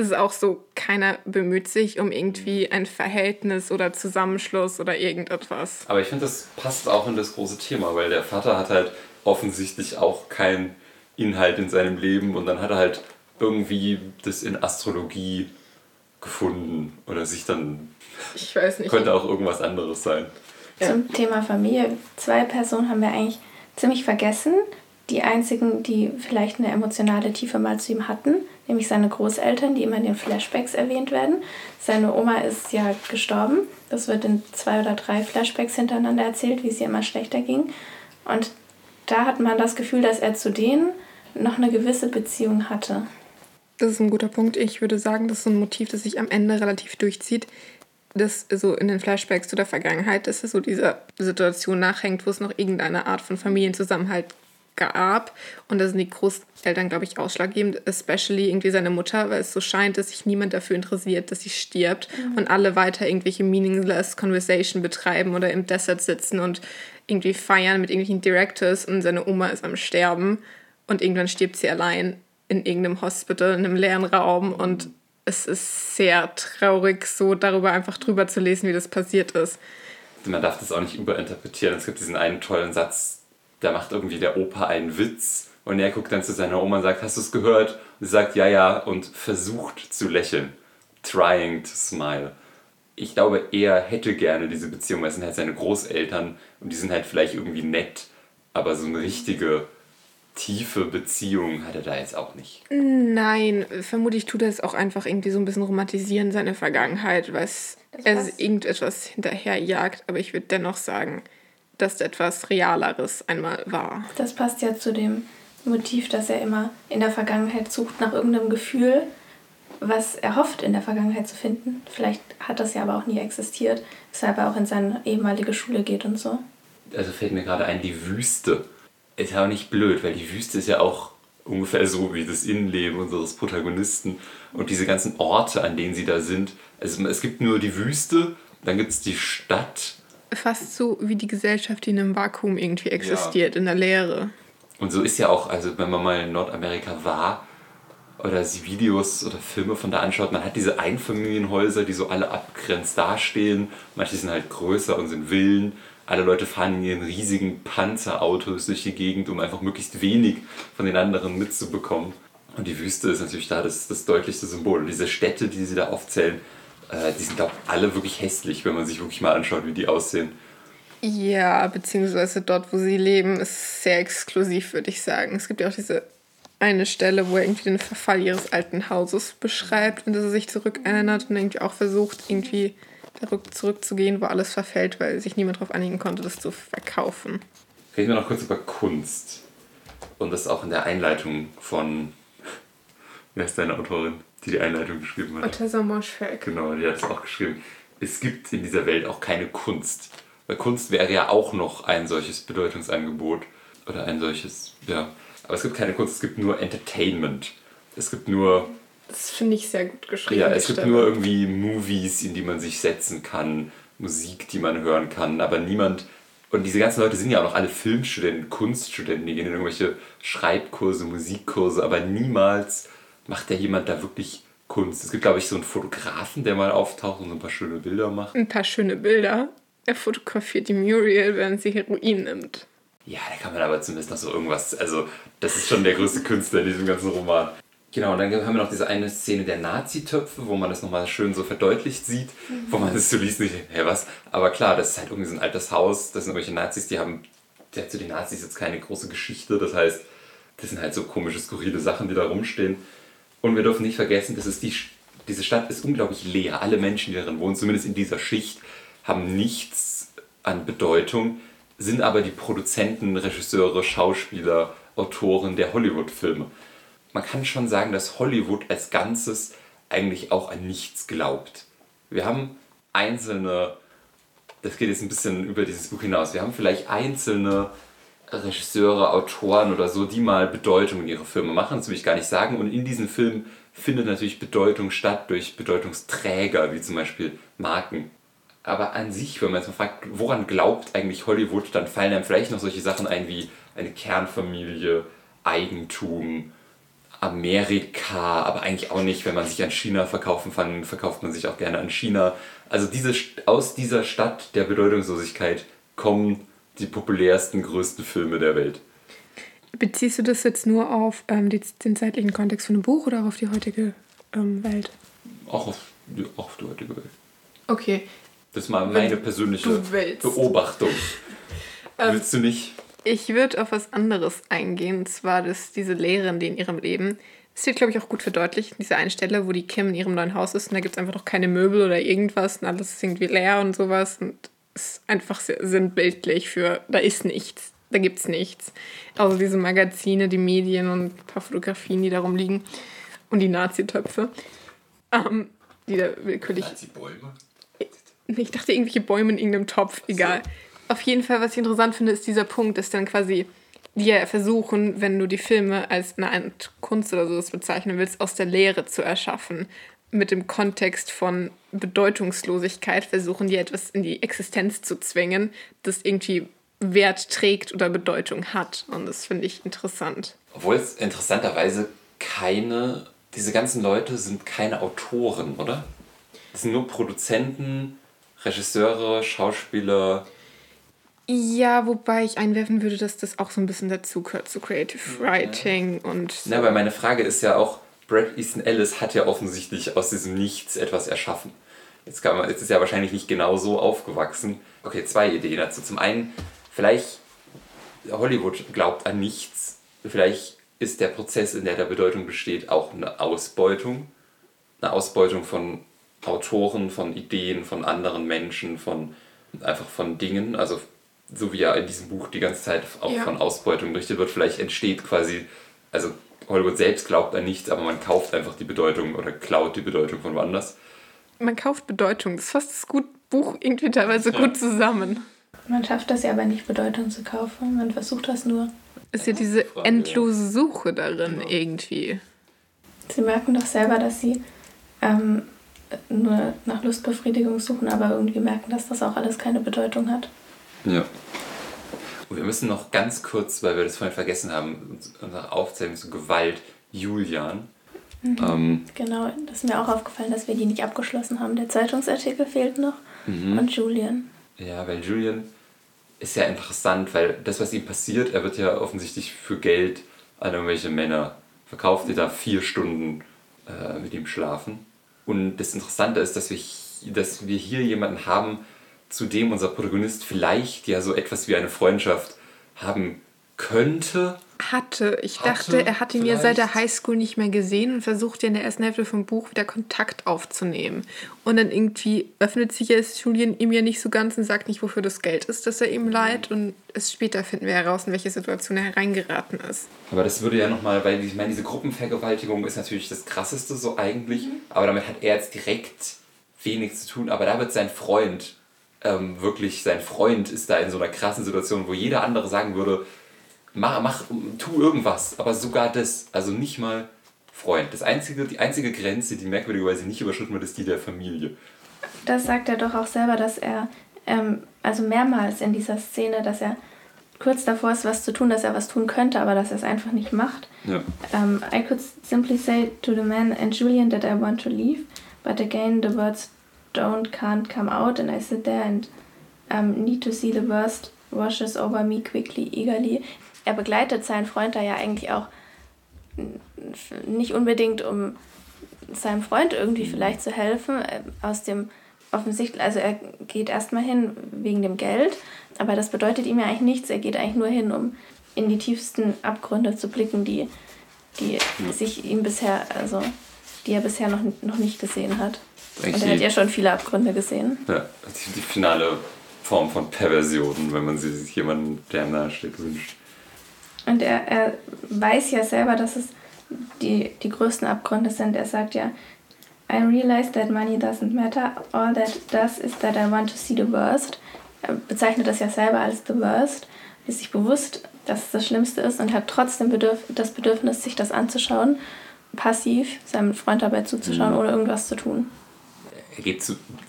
es ist auch so, keiner bemüht sich um irgendwie ein Verhältnis oder Zusammenschluss oder irgendetwas. Aber ich finde, das passt auch in das große Thema, weil der Vater hat halt offensichtlich auch keinen Inhalt in seinem Leben und dann hat er halt irgendwie das in Astrologie gefunden oder sich dann. Ich weiß nicht. Könnte auch irgendwas anderes sein. Zum ja. Thema Familie. Zwei Personen haben wir eigentlich ziemlich vergessen. Die einzigen, die vielleicht eine emotionale Tiefe mal zu ihm hatten, nämlich seine Großeltern, die immer in den Flashbacks erwähnt werden. Seine Oma ist ja gestorben. Das wird in zwei oder drei Flashbacks hintereinander erzählt, wie es ihr immer schlechter ging. Und da hat man das Gefühl, dass er zu denen noch eine gewisse Beziehung hatte. Das ist ein guter Punkt. Ich würde sagen, das ist ein Motiv, das sich am Ende relativ durchzieht. Das so in den Flashbacks zu der Vergangenheit, dass es so dieser Situation nachhängt, wo es noch irgendeine Art von Familienzusammenhalt gab. Und da sind die Großeltern, glaube ich, ausschlaggebend, especially irgendwie seine Mutter, weil es so scheint, dass sich niemand dafür interessiert, dass sie stirbt mhm. und alle weiter irgendwelche meaningless Conversation betreiben oder im Desert sitzen und irgendwie feiern mit irgendwelchen Directors und seine Oma ist am Sterben und irgendwann stirbt sie allein in irgendeinem Hospital, in einem leeren Raum und es ist sehr traurig, so darüber einfach drüber zu lesen, wie das passiert ist. Man darf das auch nicht überinterpretieren. Es gibt diesen einen tollen Satz, da macht irgendwie der Opa einen Witz und er guckt dann zu seiner Oma und sagt, hast du es gehört? Und sie sagt, ja, ja, und versucht zu lächeln. Trying to smile. Ich glaube, er hätte gerne diese Beziehung, weil es sind halt seine Großeltern und die sind halt vielleicht irgendwie nett, aber so eine richtige tiefe Beziehung hat er da jetzt auch nicht. Nein, vermutlich tut er es auch einfach irgendwie so ein bisschen romantisieren, seine Vergangenheit, weil er irgendetwas hinterherjagt. Aber ich würde dennoch sagen, dass etwas Realeres einmal war. Das passt ja zu dem Motiv, dass er immer in der Vergangenheit sucht nach irgendeinem Gefühl, was er hofft in der Vergangenheit zu finden. Vielleicht hat das ja aber auch nie existiert, weshalb er auch in seine ehemalige Schule geht und so. Also fällt mir gerade ein, die Wüste ist ja auch nicht blöd, weil die Wüste ist ja auch ungefähr so wie das Innenleben unseres Protagonisten und diese ganzen Orte, an denen sie da sind. Also es gibt nur die Wüste, dann gibt es die Stadt fast so wie die Gesellschaft, die in einem Vakuum irgendwie existiert, ja. in der Leere. Und so ist ja auch, also wenn man mal in Nordamerika war oder sich Videos oder Filme von da anschaut, man hat diese Einfamilienhäuser, die so alle abgrenzt dastehen. Manche sind halt größer und sind Villen. Alle Leute fahren in ihren riesigen Panzerautos durch die Gegend, um einfach möglichst wenig von den anderen mitzubekommen. Und die Wüste ist natürlich da das, das deutlichste Symbol. Und diese Städte, die sie da aufzählen, Äh, die sind, glaube ich, alle wirklich hässlich, wenn man sich wirklich mal anschaut, wie die aussehen. Ja, beziehungsweise dort, wo sie leben, ist sehr exklusiv, würde ich sagen. Es gibt ja auch diese eine Stelle, wo er irgendwie den Verfall ihres alten Hauses beschreibt, in das er sich zurückerinnert und irgendwie auch versucht, irgendwie zurückzugehen, wo alles verfällt, weil sich niemand darauf einigen konnte, das zu verkaufen. Reden wir noch kurz über Kunst. Und das auch in der Einleitung von, wer ist deine Autorin, die die Einleitung geschrieben hat? Otessa Moschfeld. Genau, die hat es auch geschrieben. Es gibt in dieser Welt auch keine Kunst. Weil Kunst wäre ja auch noch ein solches Bedeutungsangebot. Oder ein solches, ja. Aber es gibt keine Kunst, es gibt nur Entertainment. Es gibt nur. Das finde ich sehr gut geschrieben. Ja, es gibt nur irgendwie Movies, in die man sich setzen kann, Musik, die man hören kann, aber niemand. Und diese ganzen Leute sind ja auch noch alle Filmstudenten, Kunststudenten, die gehen in irgendwelche Schreibkurse, Musikkurse, aber niemals macht ja jemand da wirklich Kunst. Es gibt, glaube ich, so einen Fotografen, der mal auftaucht und so ein paar schöne Bilder macht. Ein paar schöne Bilder. Er fotografiert die Muriel, während sie Heroin nimmt. Ja, da kann man aber zumindest noch so irgendwas. Also, das ist schon der größte Künstler in diesem ganzen Roman. Genau, und dann haben wir noch diese eine Szene der Nazi-Töpfe, wo man das nochmal schön so verdeutlicht sieht, mhm. wo man es so liest, nicht, hä, was? Aber klar, das ist halt irgendwie so ein altes Haus, das sind irgendwelche Nazis, die haben, der hat zu den Nazis jetzt keine große Geschichte, das heißt, das sind halt so komische, skurrile Sachen, die da rumstehen. Und wir dürfen nicht vergessen, das ist die, diese Stadt ist unglaublich leer. Alle Menschen, die darin wohnen, zumindest in dieser Schicht, haben nichts an Bedeutung, sind aber die Produzenten, Regisseure, Schauspieler, Autoren der Hollywood-Filme. Man kann schon sagen, dass Hollywood als Ganzes eigentlich auch an nichts glaubt. Wir haben einzelne, das geht jetzt ein bisschen über dieses Buch hinaus, wir haben vielleicht einzelne Regisseure, Autoren oder so, die mal Bedeutung in ihre Filme machen, das will ich gar nicht sagen. Und in diesen Filmen findet natürlich Bedeutung statt durch Bedeutungsträger, wie zum Beispiel Marken aber an sich, wenn man jetzt mal fragt, woran glaubt eigentlich Hollywood, dann fallen einem vielleicht noch solche Sachen ein wie eine Kernfamilie, Eigentum, Amerika, aber eigentlich auch nicht, wenn man sich an China verkaufen kann, verkauft man sich auch gerne an China. Also diese, aus dieser Stadt der Bedeutungslosigkeit kommen die populärsten, größten Filme der Welt. Beziehst du das jetzt nur auf ähm, die, den zeitlichen Kontext von einem Buch oder auf die heutige ähm, Welt? Auch auf, auch auf die heutige Welt. Okay, das ist mal meine persönliche Beobachtung. Ähm, Willst du nicht? Ich würde auf was anderes eingehen, und zwar dass diese Lehrerin, die in ihrem Leben, das wird, glaube ich, auch gut verdeutlicht, diese eine Stelle, wo die Kim in ihrem neuen Haus ist und da gibt es einfach noch keine Möbel oder irgendwas und alles ist irgendwie leer und sowas und es ist einfach sehr sinnbildlich für, da ist nichts, da gibt es nichts. Also diese Magazine, die Medien und ein paar Fotografien, die darum liegen und die Nazi-Töpfe, ähm, die da willkürlich... Nazi-Bäume? Ich dachte irgendwelche Bäume in irgendeinem Topf, egal. So. Auf jeden Fall, was ich interessant finde, ist dieser Punkt, dass dann quasi die ja versuchen, wenn du die Filme als eine Art Kunst oder so bezeichnen willst, aus der Lehre zu erschaffen. Mit dem Kontext von Bedeutungslosigkeit versuchen die etwas in die Existenz zu zwingen, das irgendwie Wert trägt oder Bedeutung hat. Und das finde ich interessant. Obwohl es interessanterweise keine, diese ganzen Leute sind keine Autoren, oder? Das sind nur Produzenten, Regisseure, Schauspieler. Ja, wobei ich einwerfen würde, dass das auch so ein bisschen dazu gehört zu Creative Writing ja. und. So. Na, weil meine Frage ist ja auch, Brad Easton Ellis hat ja offensichtlich aus diesem Nichts etwas erschaffen. Jetzt, kann man, jetzt ist er wahrscheinlich nicht genau so aufgewachsen. Okay, zwei Ideen dazu. Zum einen, vielleicht Hollywood glaubt an nichts. Vielleicht ist der Prozess, in der der Bedeutung besteht, auch eine Ausbeutung. Eine Ausbeutung von Autoren, von Ideen, von anderen Menschen, von einfach von Dingen. Also so wie ja in diesem Buch die ganze Zeit auch ja. von Ausbeutung berichtet wird, vielleicht entsteht quasi, also Hollywood selbst glaubt an nichts, aber man kauft einfach die Bedeutung oder klaut die Bedeutung von woanders. Man kauft Bedeutung, das fasst das gut, Buch irgendwie teilweise ja. gut zusammen. Man schafft das ja aber nicht, Bedeutung zu kaufen. Man versucht das nur. Ist ja diese endlose Suche darin genau. irgendwie. Sie merken doch selber, dass sie ähm, nur nach Lustbefriedigung suchen, aber irgendwie merken, dass das auch alles keine Bedeutung hat. Ja. Und wir müssen noch ganz kurz, weil wir das vorhin vergessen haben, unsere Aufzählung zu Gewalt, Julian. Mhm. Ähm, genau, das ist mir auch aufgefallen, dass wir die nicht abgeschlossen haben. Der Zeitungsartikel fehlt noch. Mhm. Und Julian. Ja, weil Julian ist ja interessant, weil das, was ihm passiert, er wird ja offensichtlich für Geld an irgendwelche Männer verkauft, die da vier Stunden äh, mit ihm schlafen. Und das Interessante ist, dass wir, dass wir hier jemanden haben, zu dem unser Protagonist vielleicht ja so etwas wie eine Freundschaft haben könnte. Hatte. Ich hatte, dachte, er hatte mir seit der Highschool nicht mehr gesehen und versucht ja in der ersten Hälfte vom Buch wieder Kontakt aufzunehmen. Und dann irgendwie öffnet sich jetzt Julian ihm ja nicht so ganz und sagt nicht, wofür das Geld ist, dass er ihm leiht. Und es später finden wir heraus, in welche Situation er hereingeraten ist. Aber das würde ja nochmal, weil ich meine, diese Gruppenvergewaltigung ist natürlich das Krasseste so eigentlich. Mhm. Aber damit hat er jetzt direkt wenig zu tun. Aber da wird sein Freund ähm, wirklich, sein Freund ist da in so einer krassen Situation, wo jeder andere sagen würde, mach, mach, tu irgendwas, aber sogar das, also nicht mal Freund. Das einzige, die einzige Grenze, die merkwürdigerweise nicht überschritten wird, ist die der Familie. Das sagt er doch auch selber, dass er, ähm, also mehrmals in dieser Szene, dass er kurz davor ist, was zu tun, dass er was tun könnte, aber dass er es einfach nicht macht. Ja. Um, I could simply say to the man and Julian that I want to leave, but again the words don't, can't come out and I sit there and um, need to see the worst washes over me quickly, eagerly er begleitet seinen Freund da ja eigentlich auch nicht unbedingt, um seinem Freund irgendwie vielleicht zu helfen, äh, aus dem offensichtlich, also er geht erstmal hin wegen dem Geld, aber das bedeutet ihm ja eigentlich nichts. Er geht eigentlich nur hin, um in die tiefsten Abgründe zu blicken, die, die sich ihm bisher, also die er bisher noch, noch nicht gesehen hat. Und er hat ja schon viele Abgründe gesehen. Ja, die, die finale Form von Perversion, wenn man sich jemanden, der nahe steht, wünscht. Und er, er weiß ja selber, dass es die, die größten Abgründe sind. Er sagt ja, I realize that money doesn't matter. All that does is that I want to see the worst. Er bezeichnet das ja selber als the worst. Ist sich bewusst, dass es das Schlimmste ist und hat trotzdem Bedürf das Bedürfnis, sich das anzuschauen, passiv seinem Freund dabei zuzuschauen mhm. oder irgendwas zu tun. Er geht,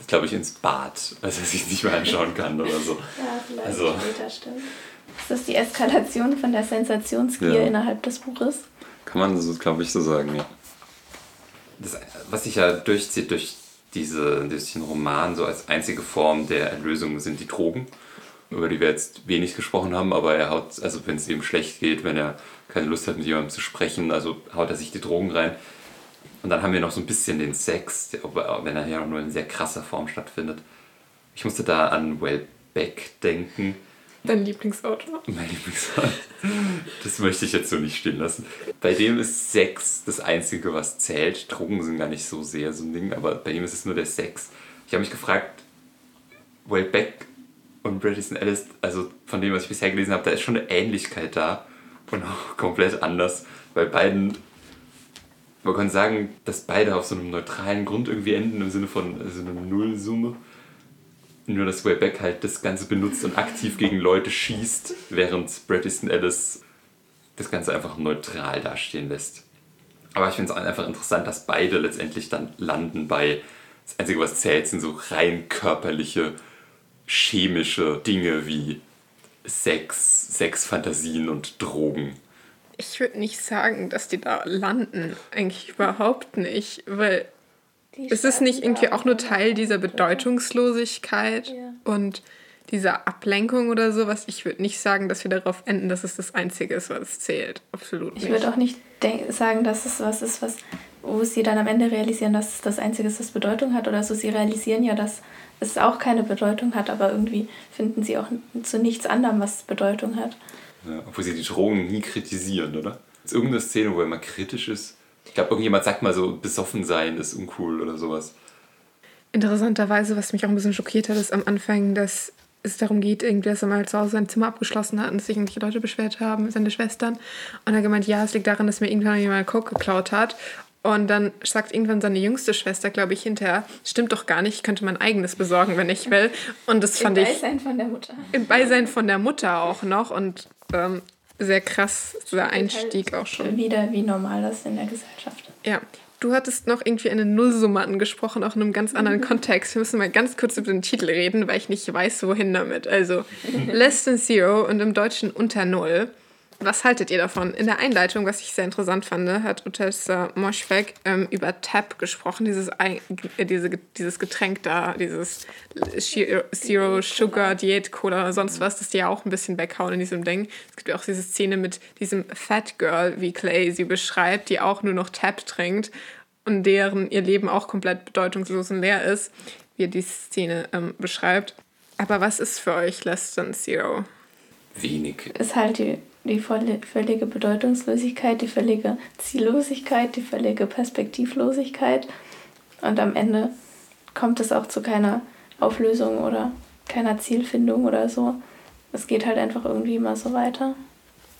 glaube ich, ins Bad, als er sich nicht mehr anschauen kann oder so. ja, vielleicht also, später, stimmt. Ist das die Eskalation von der Sensationsgier ja. innerhalb des Buches? Kann man so, glaube ich, so sagen, ja. Das, was sich ja durchzieht durch, diese, durch den Roman so als einzige Form der Erlösung sind die Drogen, über die wir jetzt wenig gesprochen haben, aber er haut, also wenn es ihm schlecht geht, wenn er keine Lust hat, mit jemandem zu sprechen, also haut er sich die Drogen rein. Und dann haben wir noch so ein bisschen den Sex, wenn er ja nur in sehr krasser Form stattfindet. Ich musste da an Wellbeck denken, Dein Lieblingsautor? Mein Lieblingsautor. Das möchte ich jetzt so nicht stehen lassen. Bei dem ist Sex das Einzige, was zählt. Drogen sind gar nicht so sehr so ein Ding, aber bei ihm ist es nur der Sex. Ich habe mich gefragt, Will Beck und Bret Easton Ellis, also von dem, was ich bisher gelesen habe, da ist schon eine Ähnlichkeit da und auch komplett anders. Bei beiden, man kann sagen, dass beide auf so einem neutralen Grund irgendwie enden, im Sinne von so also einer Nullsumme. Nur, dass Wayback halt das Ganze benutzt und aktiv gegen Leute schießt, während Bret Easton Ellis das Ganze einfach neutral dastehen lässt. Aber ich finde es einfach interessant, dass beide letztendlich dann landen bei, das Einzige, was zählt, sind so rein körperliche, chemische Dinge wie Sex, Sexfantasien und Drogen. Ich würde nicht sagen, dass die da landen. Eigentlich überhaupt nicht, weil ist es nicht irgendwie auch nur Teil dieser Bedeutungslosigkeit ja. und dieser Ablenkung oder sowas? Ich würde nicht sagen, dass wir darauf enden, dass es das Einzige ist, was zählt. Absolut nicht. Ich würde auch nicht sagen, dass es was ist, was, wo sie dann am Ende realisieren, dass es das Einzige ist, was Bedeutung hat oder so. Sie realisieren ja, dass es auch keine Bedeutung hat, aber irgendwie finden sie auch zu nichts anderem, was Bedeutung hat. Ja, obwohl sie die Drogen nie kritisieren, oder? Ist irgendeine Szene, wo er mal kritisch ist? Ich glaube, irgendjemand sagt mal so, besoffen sein ist uncool oder sowas. Interessanterweise, was mich auch ein bisschen schockiert hat, ist am Anfang, dass es darum geht, irgendwie, dass er mal zu Hause sein Zimmer abgeschlossen hat und sich irgendwelche Leute beschwert haben, seine Schwestern. Und er hat gemeint, ja, es liegt daran, dass mir irgendwann jemand Coke geklaut hat. Und dann sagt irgendwann seine jüngste Schwester, glaube ich, hinterher, stimmt doch gar nicht, ich könnte mein eigenes besorgen, wenn ich will. Und das fand ich. Im Beisein von der Mutter. Im Beisein von der Mutter auch noch. Und ähm, sehr krass, dieser Einstieg halt auch schon. Wieder, wie normal das in der Gesellschaft. Ja. Du hattest noch irgendwie eine Nullsumme angesprochen, auch in einem ganz anderen mhm. Kontext. Wir müssen mal ganz kurz über den Titel reden, weil ich nicht weiß, wohin damit. Also, Less than Zero und im Deutschen unter Null. Was haltet ihr davon? In der Einleitung, was ich sehr interessant fand, hat Utessa Moschweg ähm, über Tap gesprochen, dieses, äh, diese, dieses Getränk da, dieses Zero Sugar Diät Cola oder sonst was, das die ja auch ein bisschen weghauen in diesem Ding. Es gibt ja auch diese Szene mit diesem Fat Girl, wie Clay sie beschreibt, die auch nur noch Tap trinkt. und deren ihr Leben auch komplett bedeutungslos und leer ist, wie er die Szene ähm, beschreibt. Aber was ist für euch Less Than Zero? Wenig. Ist halt die, die völlige Bedeutungslosigkeit, die völlige Ziellosigkeit, die völlige Perspektivlosigkeit. Und am Ende kommt es auch zu keiner Auflösung oder keiner Zielfindung oder so. Es geht halt einfach irgendwie immer so weiter.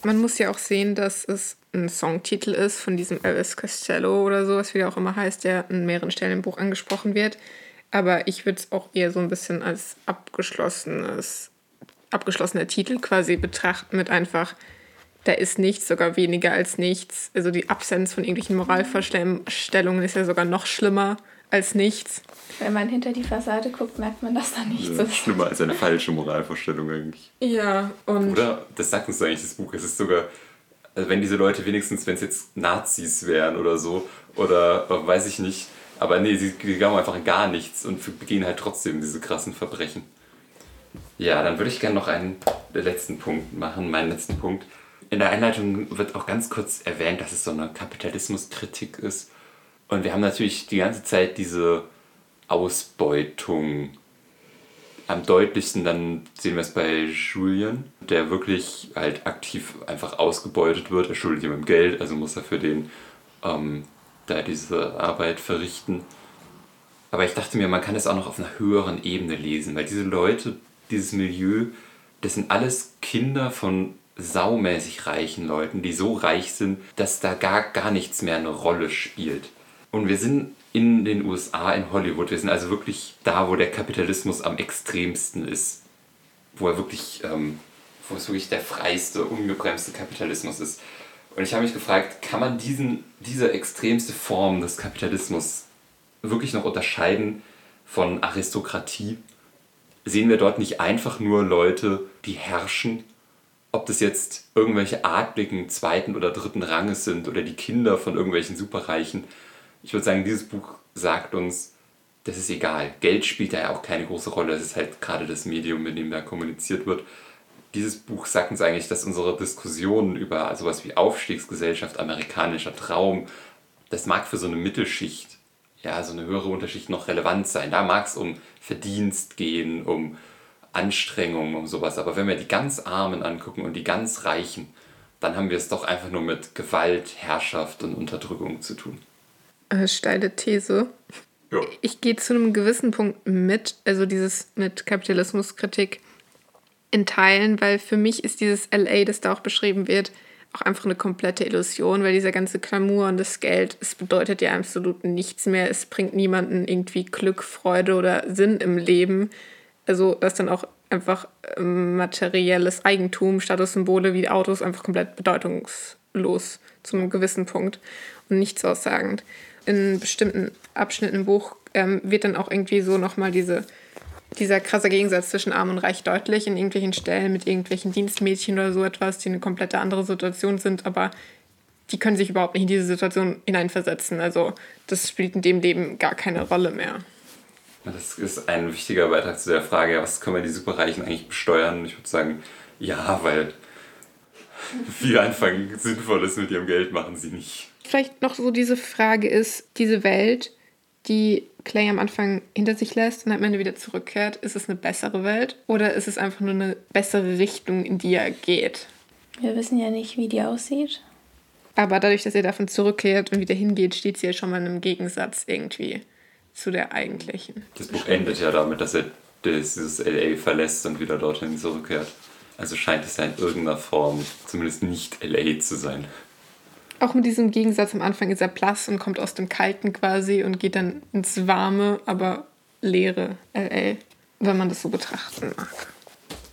Man muss ja auch sehen, dass es ein Songtitel ist von diesem Elvis Costello oder so, was wie auch immer heißt, der an mehreren Stellen im Buch angesprochen wird. Aber ich würde es auch eher so ein bisschen als abgeschlossenes, abgeschlossener Titel quasi betrachten, mit einfach, da ist nichts, sogar weniger als nichts. Also die Absenz von irgendwelchen Moralvorstellungen ist ja sogar noch schlimmer als nichts. Wenn man hinter die Fassade guckt, merkt man, dass da nichts ja, ist. Schlimmer als eine falsche Moralvorstellung eigentlich. Ja, und. Oder, das sagt uns eigentlich das Buch, es ist sogar, also wenn diese Leute wenigstens, wenn es jetzt Nazis wären oder so, oder weiß ich nicht, aber nee, sie, sie glauben einfach gar nichts und begehen halt trotzdem diese krassen Verbrechen. Ja, dann würde ich gerne noch einen letzten Punkt machen, meinen letzten Punkt. In der Einleitung wird auch ganz kurz erwähnt, dass es so eine Kapitalismuskritik ist. Und wir haben natürlich die ganze Zeit diese Ausbeutung. Am deutlichsten dann sehen wir es bei Julian, der wirklich halt aktiv einfach ausgebeutet wird. Er schuldet jemandem Geld, also muss er für den ähm, da diese Arbeit verrichten. Aber ich dachte mir, man kann es auch noch auf einer höheren Ebene lesen, weil diese Leute, dieses Milieu, das sind alles Kinder von saumäßig reichen Leuten, die so reich sind, dass da gar, gar nichts mehr eine Rolle spielt. Und wir sind in den USA, in Hollywood, wir sind also wirklich da, wo der Kapitalismus am extremsten ist. Wo er wirklich, ähm, wo es wirklich der freiste, ungebremste Kapitalismus ist. Und ich habe mich gefragt, kann man diesen, diese extremste Form des Kapitalismus wirklich noch unterscheiden von Aristokratie? Sehen wir dort nicht einfach nur Leute, die herrschen? Ob das jetzt irgendwelche Adligen zweiten oder dritten Ranges sind oder die Kinder von irgendwelchen Superreichen. Ich würde sagen, dieses Buch sagt uns, das ist egal. Geld spielt da ja auch keine große Rolle. Das ist halt gerade das Medium, mit dem da kommuniziert wird dieses Buch sagt uns eigentlich, dass unsere Diskussionen über sowas wie Aufstiegsgesellschaft, amerikanischer Traum, das mag für so eine Mittelschicht, ja, so eine höhere Unterschicht noch relevant sein. Da mag es um Verdienst gehen, um Anstrengung, um sowas. Aber wenn wir die ganz Armen angucken und die ganz Reichen, dann haben wir es doch einfach nur mit Gewalt, Herrschaft und Unterdrückung zu tun. Äh, steile These. Ja. Ich gehe zu einem gewissen Punkt mit, also dieses mit Kapitalismuskritik in Teilen, weil für mich ist dieses LA, das da auch beschrieben wird, auch einfach eine komplette Illusion, weil dieser ganze Glamour und das Geld, es bedeutet ja absolut nichts mehr. Es bringt niemanden irgendwie Glück, Freude oder Sinn im Leben. Also, dass dann auch einfach ähm, materielles Eigentum, Statussymbole wie Autos einfach komplett bedeutungslos zu einem gewissen Punkt und nichts aussagend. In bestimmten Abschnitten im Buch ähm, wird dann auch irgendwie so nochmal diese dieser krasse Gegensatz zwischen Arm und Reich deutlich in irgendwelchen Stellen mit irgendwelchen Dienstmädchen oder so etwas, die eine komplette andere Situation sind, aber die können sich überhaupt nicht in diese Situation hineinversetzen. Also das spielt in dem Leben gar keine Rolle mehr. Das ist ein wichtiger Beitrag zu der Frage, was können wir die Superreichen eigentlich besteuern? Ich würde sagen, ja, weil viel Anfang Sinnvolles mit ihrem Geld machen sie nicht. Vielleicht noch so diese Frage ist, diese Welt, die Clay am Anfang hinter sich lässt und am Ende wieder zurückkehrt, ist es eine bessere Welt oder ist es einfach nur eine bessere Richtung, in die er geht? Wir wissen ja nicht, wie die aussieht. Aber dadurch, dass er davon zurückkehrt und wieder hingeht, steht sie ja schon mal in einem Gegensatz irgendwie zu der eigentlichen. Das Buch endet ja damit, dass er dieses LA verlässt und wieder dorthin zurückkehrt. Also scheint es ja in irgendeiner Form zumindest nicht LA zu sein auch mit diesem Gegensatz am Anfang ist er blass und kommt aus dem Kalten quasi und geht dann ins warme, aber leere LA, wenn man das so betrachten mag.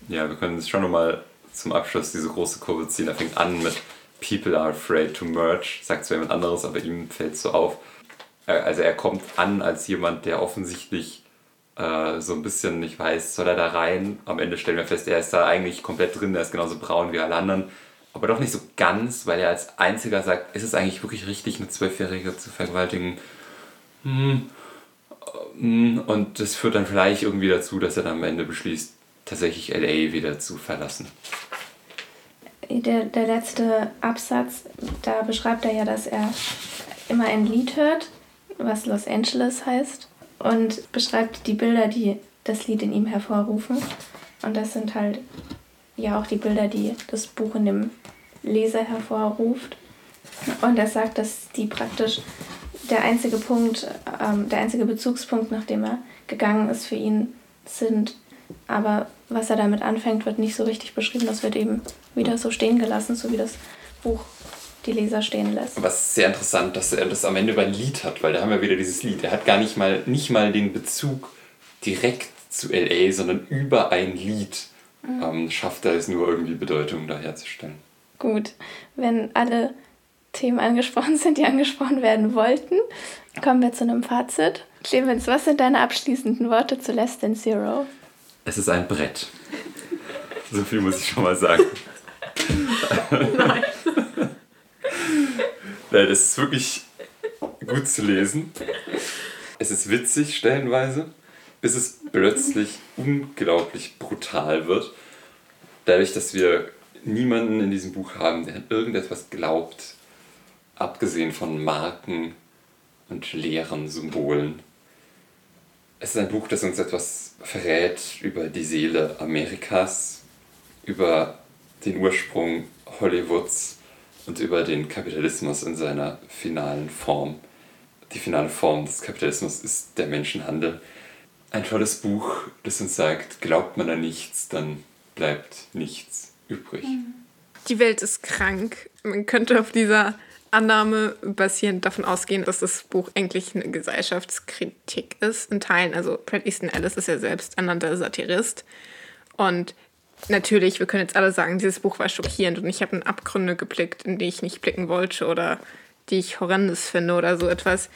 Ja, wir können jetzt schon nochmal zum Abschluss diese große Kurve ziehen. Er fängt an mit People are afraid to merge, sagt zwar jemand anderes, aber ihm fällt es so auf. Also er kommt an als jemand, der offensichtlich äh, so ein bisschen nicht weiß, soll er da rein? Am Ende stellen wir fest, er ist da eigentlich komplett drin, er ist genauso braun wie alle anderen aber doch nicht so ganz, weil er als einziger sagt, ist es eigentlich wirklich richtig, eine Zwölfjährige zu vergewaltigen? Hm. hm. Und das führt dann vielleicht irgendwie dazu, dass er dann am Ende beschließt, tatsächlich LA wieder zu verlassen. Der, der letzte Absatz, da beschreibt er ja, dass er immer ein Lied hört, was Los Angeles heißt und beschreibt die Bilder, die das Lied in ihm hervorrufen. Und das sind halt ja auch die Bilder, die das Buch in dem Leser hervorruft. Und er sagt, dass die praktisch der einzige Punkt, ähm, der einzige Bezugspunkt, nachdem er gegangen ist für ihn, sind. Aber was er damit anfängt, wird nicht so richtig beschrieben. Das wird eben wieder so stehen gelassen, so wie das Buch die Leser stehen lässt. Was sehr interessant, dass er das am Ende über ein Lied hat, weil da haben wir wieder dieses Lied. Er hat gar nicht mal, nicht mal den Bezug direkt zu LA, sondern über ein Lied mhm. ähm, schafft er es nur irgendwie Bedeutung da herzustellen. Gut, wenn alle Themen angesprochen sind, die angesprochen werden wollten, kommen wir zu einem Fazit. Clemens, was sind deine abschließenden Worte zu Less Than Zero? Es ist ein Brett. So viel muss ich schon mal sagen. Nein. Nein, es ist wirklich gut zu lesen. Es ist witzig stellenweise, bis es plötzlich unglaublich brutal wird. Dadurch, dass wir niemanden in diesem Buch haben, der an irgendetwas glaubt, abgesehen von Marken und leeren Symbolen. Es ist ein Buch, das uns etwas verrät über die Seele Amerikas, über den Ursprung Hollywoods und über den Kapitalismus in seiner finalen Form. Die finale Form des Kapitalismus ist der Menschenhandel. Ein tolles Buch, das uns sagt, glaubt man an nichts, dann bleibt nichts übrig. Die Welt ist krank. Man könnte auf dieser Annahme basierend davon ausgehen, dass das Buch eigentlich eine Gesellschaftskritik ist, in Teilen. Also Bret Easton Ellis ist ja selbst ernannter Satirist. Und natürlich, wir können jetzt alle sagen, dieses Buch war schockierend und ich habe in Abgründe geblickt, in die ich nicht blicken wollte oder die ich horrendes finde oder so etwas.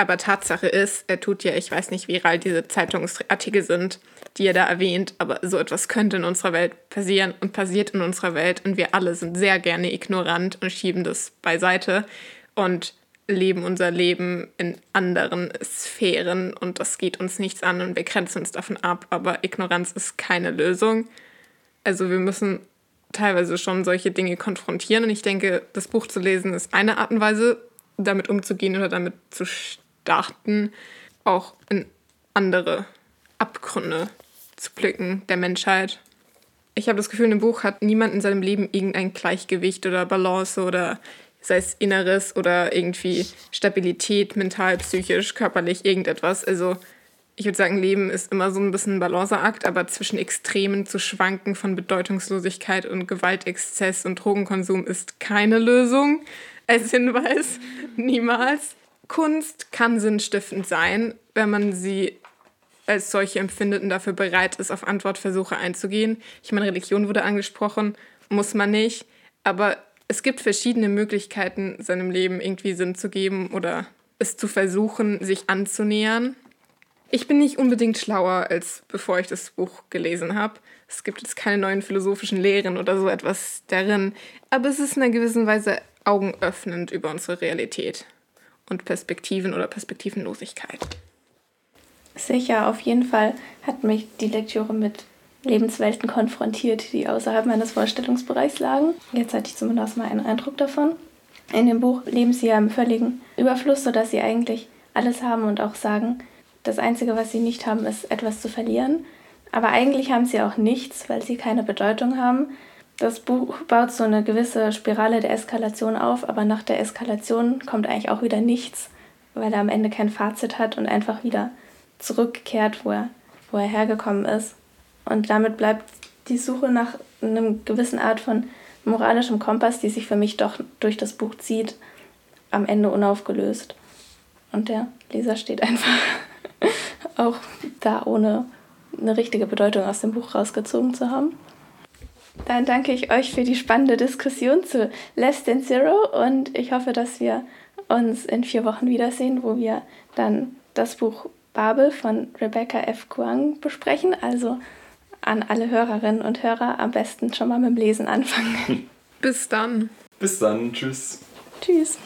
Aber Tatsache ist, er tut ja, ich weiß nicht, wie real diese Zeitungsartikel sind, die er da erwähnt, aber so etwas könnte in unserer Welt passieren und passiert in unserer Welt und wir alle sind sehr gerne ignorant und schieben das beiseite und leben unser Leben in anderen Sphären und das geht uns nichts an und wir grenzen uns davon ab, aber Ignoranz ist keine Lösung. Also wir müssen teilweise schon solche Dinge konfrontieren und ich denke, das Buch zu lesen ist eine Art und Weise, damit umzugehen oder damit zu starten, auch in andere Abgründe zu blicken der Menschheit. Ich habe das Gefühl, in dem Buch hat niemand in seinem Leben irgendein Gleichgewicht oder Balance oder sei es Inneres oder irgendwie Stabilität, mental, psychisch, körperlich, irgendetwas. Also ich würde sagen, Leben ist immer so ein bisschen ein Balanceakt, aber zwischen Extremen zu schwanken von Bedeutungslosigkeit und Gewaltexzess und Drogenkonsum ist keine Lösung. Als Hinweis, niemals. Kunst kann sinnstiftend sein, wenn man sie als solche empfindet und dafür bereit ist, auf Antwortversuche einzugehen. Ich meine, Religion wurde angesprochen, muss man nicht. Aber es gibt verschiedene Möglichkeiten, seinem Leben irgendwie Sinn zu geben oder es zu versuchen, sich anzunähern. Ich bin nicht unbedingt schlauer, als bevor ich das Buch gelesen habe. Es gibt jetzt keine neuen philosophischen Lehren oder so etwas darin, aber es ist in einer gewissen Weise augenöffnend über unsere Realität und Perspektiven oder Perspektivenlosigkeit. Sicher, auf jeden Fall hat mich die Lektüre mit Lebenswelten konfrontiert, die außerhalb meines Vorstellungsbereichs lagen. Jetzt hatte ich zumindest mal einen Eindruck davon. In dem Buch leben sie ja im völligen Überfluss, sodass sie eigentlich alles haben und auch sagen, das Einzige, was sie nicht haben, ist etwas zu verlieren. Aber eigentlich haben sie auch nichts, weil sie keine Bedeutung haben. Das Buch baut so eine gewisse Spirale der Eskalation auf, aber nach der Eskalation kommt eigentlich auch wieder nichts, weil er am Ende kein Fazit hat und einfach wieder zurückkehrt, wo er, wo er hergekommen ist. Und damit bleibt die Suche nach einem gewissen Art von moralischem Kompass, die sich für mich doch durch das Buch zieht, am Ende unaufgelöst. Und der Leser steht einfach auch da, ohne eine richtige Bedeutung aus dem Buch rausgezogen zu haben. Dann danke ich euch für die spannende Diskussion zu Less Than Zero und ich hoffe, dass wir uns in vier Wochen wiedersehen, wo wir dann das Buch Babel von Rebecca F. Kuang besprechen. Also an alle Hörerinnen und Hörer am besten schon mal mit dem Lesen anfangen. Bis dann. Bis dann. Tschüss. Tschüss.